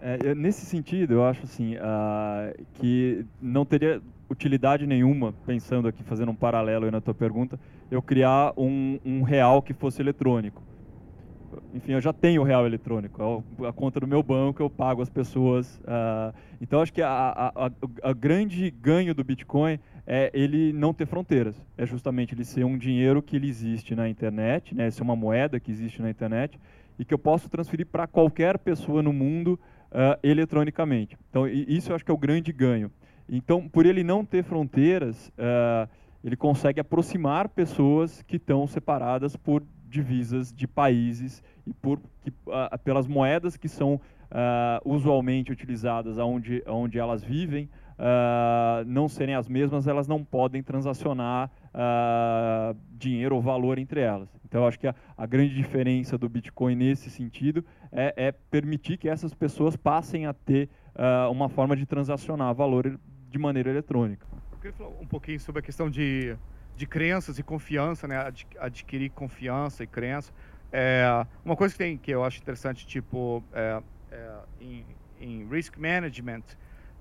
É, nesse sentido, eu acho assim uh, que não teria utilidade nenhuma, pensando aqui, fazendo um paralelo na tua pergunta, eu criar um, um real que fosse eletrônico. Enfim, eu já tenho o real eletrônico, é a conta do meu banco, eu pago as pessoas. Uh, então, acho que a, grande ganho do Bitcoin é ele não ter fronteiras. É justamente ele ser um dinheiro que ele existe na internet, né, ser uma moeda que existe na internet e que eu posso transferir para qualquer pessoa no mundo uh, eletronicamente. Então, isso eu acho que é o grande ganho. Então, por ele não ter fronteiras, uh, ele consegue aproximar pessoas que estão separadas por divisas de países e por, que, uh, pelas moedas que são usualmente utilizadas onde, onde elas vivem, não serem as mesmas, elas não podem transacionar dinheiro ou valor entre elas. Então, acho que a, a grande diferença do Bitcoin nesse sentido é, é, permitir que essas pessoas passem a ter uma forma de transacionar valor de maneira eletrônica. Eu queria falar um pouquinho sobre a questão de, de crenças e confiança, né? adquirir confiança e crença. É, uma coisa que, tem, que eu acho interessante, tipo, é, é, em, em, risk management,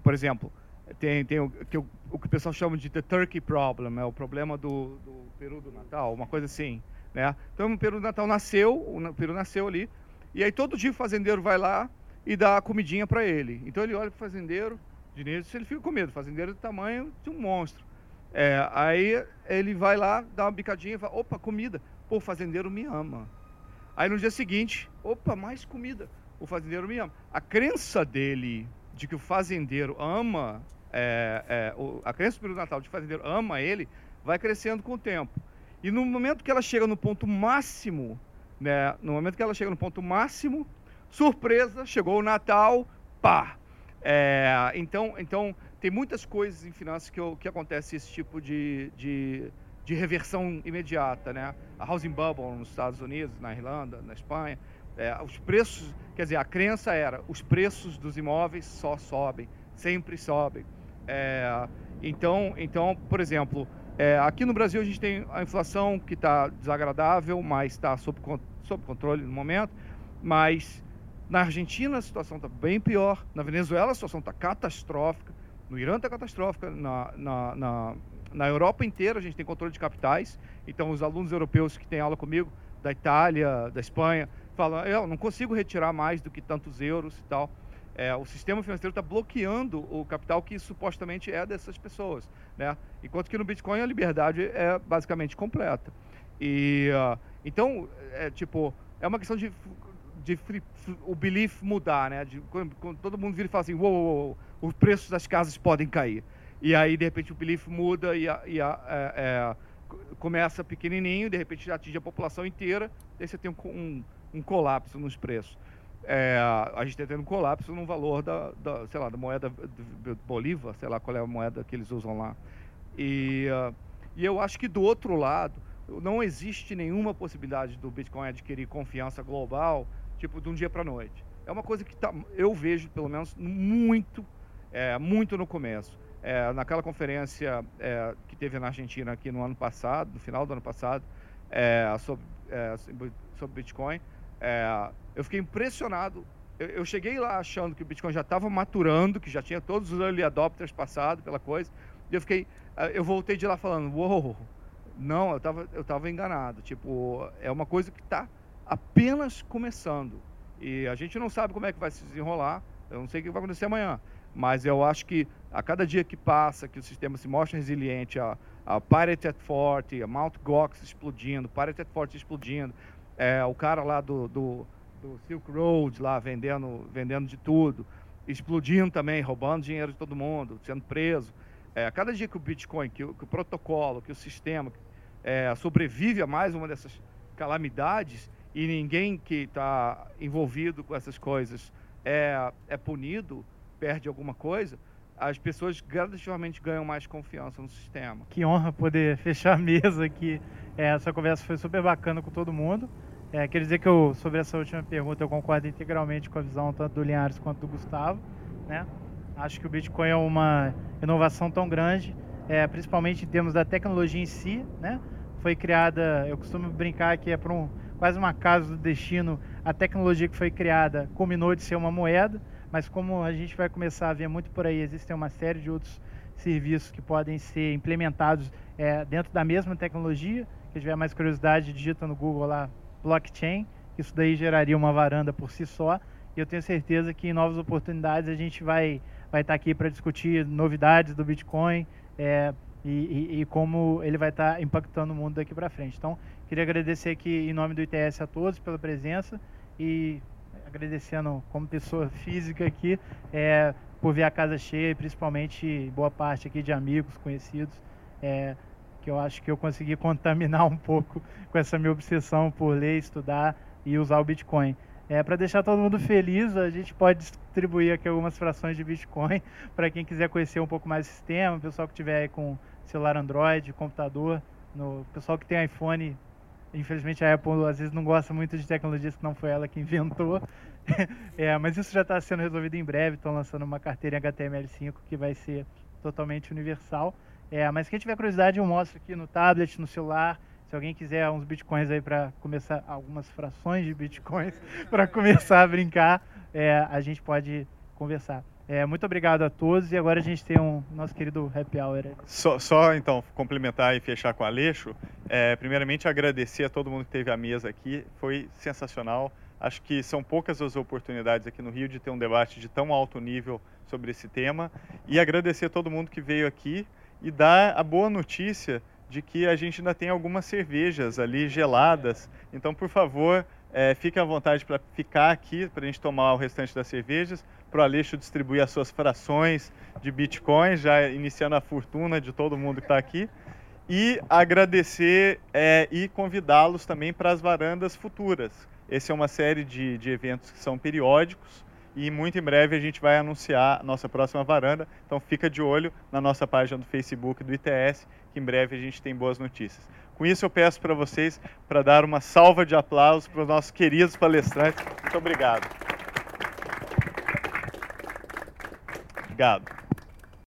por exemplo, tem, tem o, que, o que o pessoal chama de the turkey problem, é o problema do, do peru do Natal, uma coisa assim. Né? Então, o peru do Natal nasceu, o peru nasceu ali, e aí todo dia o fazendeiro vai lá e dá a comidinha para ele. Então ele olha para o fazendeiro, Diniz, ele fica com medo, fazendeiro do tamanho de um monstro. É, aí ele vai lá, dá uma bicadinha e fala, opa, comida. Pô, o fazendeiro me ama. Aí no dia seguinte, opa, mais comida. O fazendeiro me ama. A crença dele de que o fazendeiro ama, é, é, a crença do Natal de o fazendeiro ama ele, vai crescendo com o tempo. E no momento que ela chega no ponto máximo, né, no momento que ela chega no ponto máximo, surpresa, chegou o Natal, pá, é, então, então, tem muitas coisas em finanças que, que acontece esse tipo de, de, de, reversão imediata, né? A housing bubble nos Estados Unidos, na Irlanda, na Espanha, é, os preços, quer dizer, a crença era os preços dos imóveis só sobem, sempre sobem. É, então, então, por exemplo, é, aqui no Brasil a gente tem a inflação que está desagradável, mas está sob, sob controle no momento, mas na Argentina a situação está bem pior, na Venezuela a situação está catastrófica, no Irã está catastrófica, na, na, na, na, Europa inteira a gente tem controle de capitais, então os alunos europeus que têm aula comigo, da Itália, da Espanha, falam, eu não consigo retirar mais do que tantos euros e tal. É, o sistema financeiro está bloqueando o capital que supostamente é dessas pessoas, né? Enquanto que no Bitcoin a liberdade é basicamente completa. E uh, então, é tipo, é uma questão de de free, o belief mudar, né? De, quando, quando, todo mundo vira e fala assim, uou, uou, uou, os preços das casas podem cair. E aí, de repente, o belief muda e, a, e a, é, é, começa pequenininho, de repente atinge a população inteira, daí você tem um, um, um colapso nos preços. É, a gente está tendo um colapso no valor da, da, sei lá, da moeda Bolívar, sei lá qual é a moeda que eles usam lá. E, uh, e eu acho que do outro lado, não existe nenhuma possibilidade do Bitcoin adquirir confiança global tipo, de um dia para noite. É uma coisa que tá, eu vejo, pelo menos, muito, é, muito no começo. É, naquela conferência é, que teve na Argentina aqui no ano passado, no final do ano passado, é, sobre, é, sobre Bitcoin, é, eu fiquei impressionado. Eu, eu, cheguei lá achando que o Bitcoin já estava maturando, que já tinha todos os early adopters passado pela coisa, e eu fiquei, eu voltei de lá falando, uou, não, eu estava eu tava enganado. Tipo, é uma coisa que está apenas começando. E a gente não sabe como é que vai se desenrolar, eu não sei o que vai acontecer amanhã. Mas eu acho que a cada dia que passa, que o sistema se mostra resiliente, a, a Pirate at Forte, a Mount Gox explodindo, Pirate at Forte explodindo, é, o cara lá do, do, do, Silk Road lá vendendo, vendendo de tudo, explodindo também, roubando dinheiro de todo mundo, sendo preso. É, cada dia que o Bitcoin, que o, que o protocolo, que o sistema é, sobrevive a mais uma dessas calamidades e ninguém que está envolvido com essas coisas é, é punido, perde alguma coisa, as pessoas gradativamente ganham mais confiança no sistema. Que honra poder fechar a mesa aqui. É, essa conversa foi super bacana com todo mundo. É, quer dizer que eu, sobre essa última pergunta, eu concordo integralmente com a visão tanto do Linhares quanto do Gustavo. Né? Acho que o Bitcoin é uma inovação tão grande, é, principalmente em termos da tecnologia em si. Né? Foi criada, eu costumo brincar que é por um, quase uma casa do destino, a tecnologia que foi criada culminou de ser uma moeda mas como a gente vai começar a ver muito por aí, existem uma série de outros serviços que podem ser implementados é, dentro da mesma tecnologia. Quem tiver mais curiosidade, digita no Google lá blockchain. Isso daí geraria uma varanda por si só. E eu tenho certeza que em novas oportunidades a gente vai vai estar aqui para discutir novidades do Bitcoin é, e, e, e, como ele vai estar impactando o mundo daqui para frente. Então, queria agradecer aqui em nome do ITS a todos pela presença e agradecendo como pessoa física aqui, é, por ver a casa cheia, principalmente boa parte aqui de amigos, conhecidos, é, que eu acho que eu consegui contaminar um pouco com essa minha obsessão por ler, estudar e usar o Bitcoin. É, para deixar todo mundo feliz, a gente pode distribuir aqui algumas frações de Bitcoin para quem quiser conhecer um pouco mais o sistema, o pessoal que tiver com celular Android, computador, no pessoal que tem iPhone Infelizmente a Apple às vezes não gosta muito de tecnologias que não foi ela que inventou. é, mas isso já está sendo resolvido em breve. Estão lançando uma carteira em HTML5 que vai ser totalmente universal. É, mas quem tiver curiosidade, eu mostro aqui no tablet, no celular. Se alguém quiser uns bitcoins aí para começar, algumas frações de bitcoins para começar a brincar, é, a gente pode conversar. É, muito obrigado a todos e agora a gente tem um nosso querido happy hour. Só, só então complementar e fechar com o Aleixo. É, primeiramente agradecer a todo mundo que teve a mesa aqui, foi sensacional. Acho que são poucas as oportunidades aqui no Rio de ter um debate de tão alto nível sobre esse tema e agradecer a todo mundo que veio aqui e dar a boa notícia de que a gente ainda tem algumas cervejas ali geladas. Então, por favor, é, fique à vontade para ficar aqui para a gente tomar o restante das cervejas para o Aleixo distribuir as suas frações de Bitcoin, já iniciando a fortuna de todo mundo que está aqui. E agradecer é, e convidá-los também para as varandas futuras. Essa é uma série de, de eventos que são periódicos e muito em breve a gente vai anunciar a nossa próxima varanda. Então fica de olho na nossa página do Facebook do ITS, que em breve a gente tem boas notícias. Com isso eu peço para vocês para dar uma salva de aplausos para os nossos queridos palestrantes. Muito obrigado. Obrigado.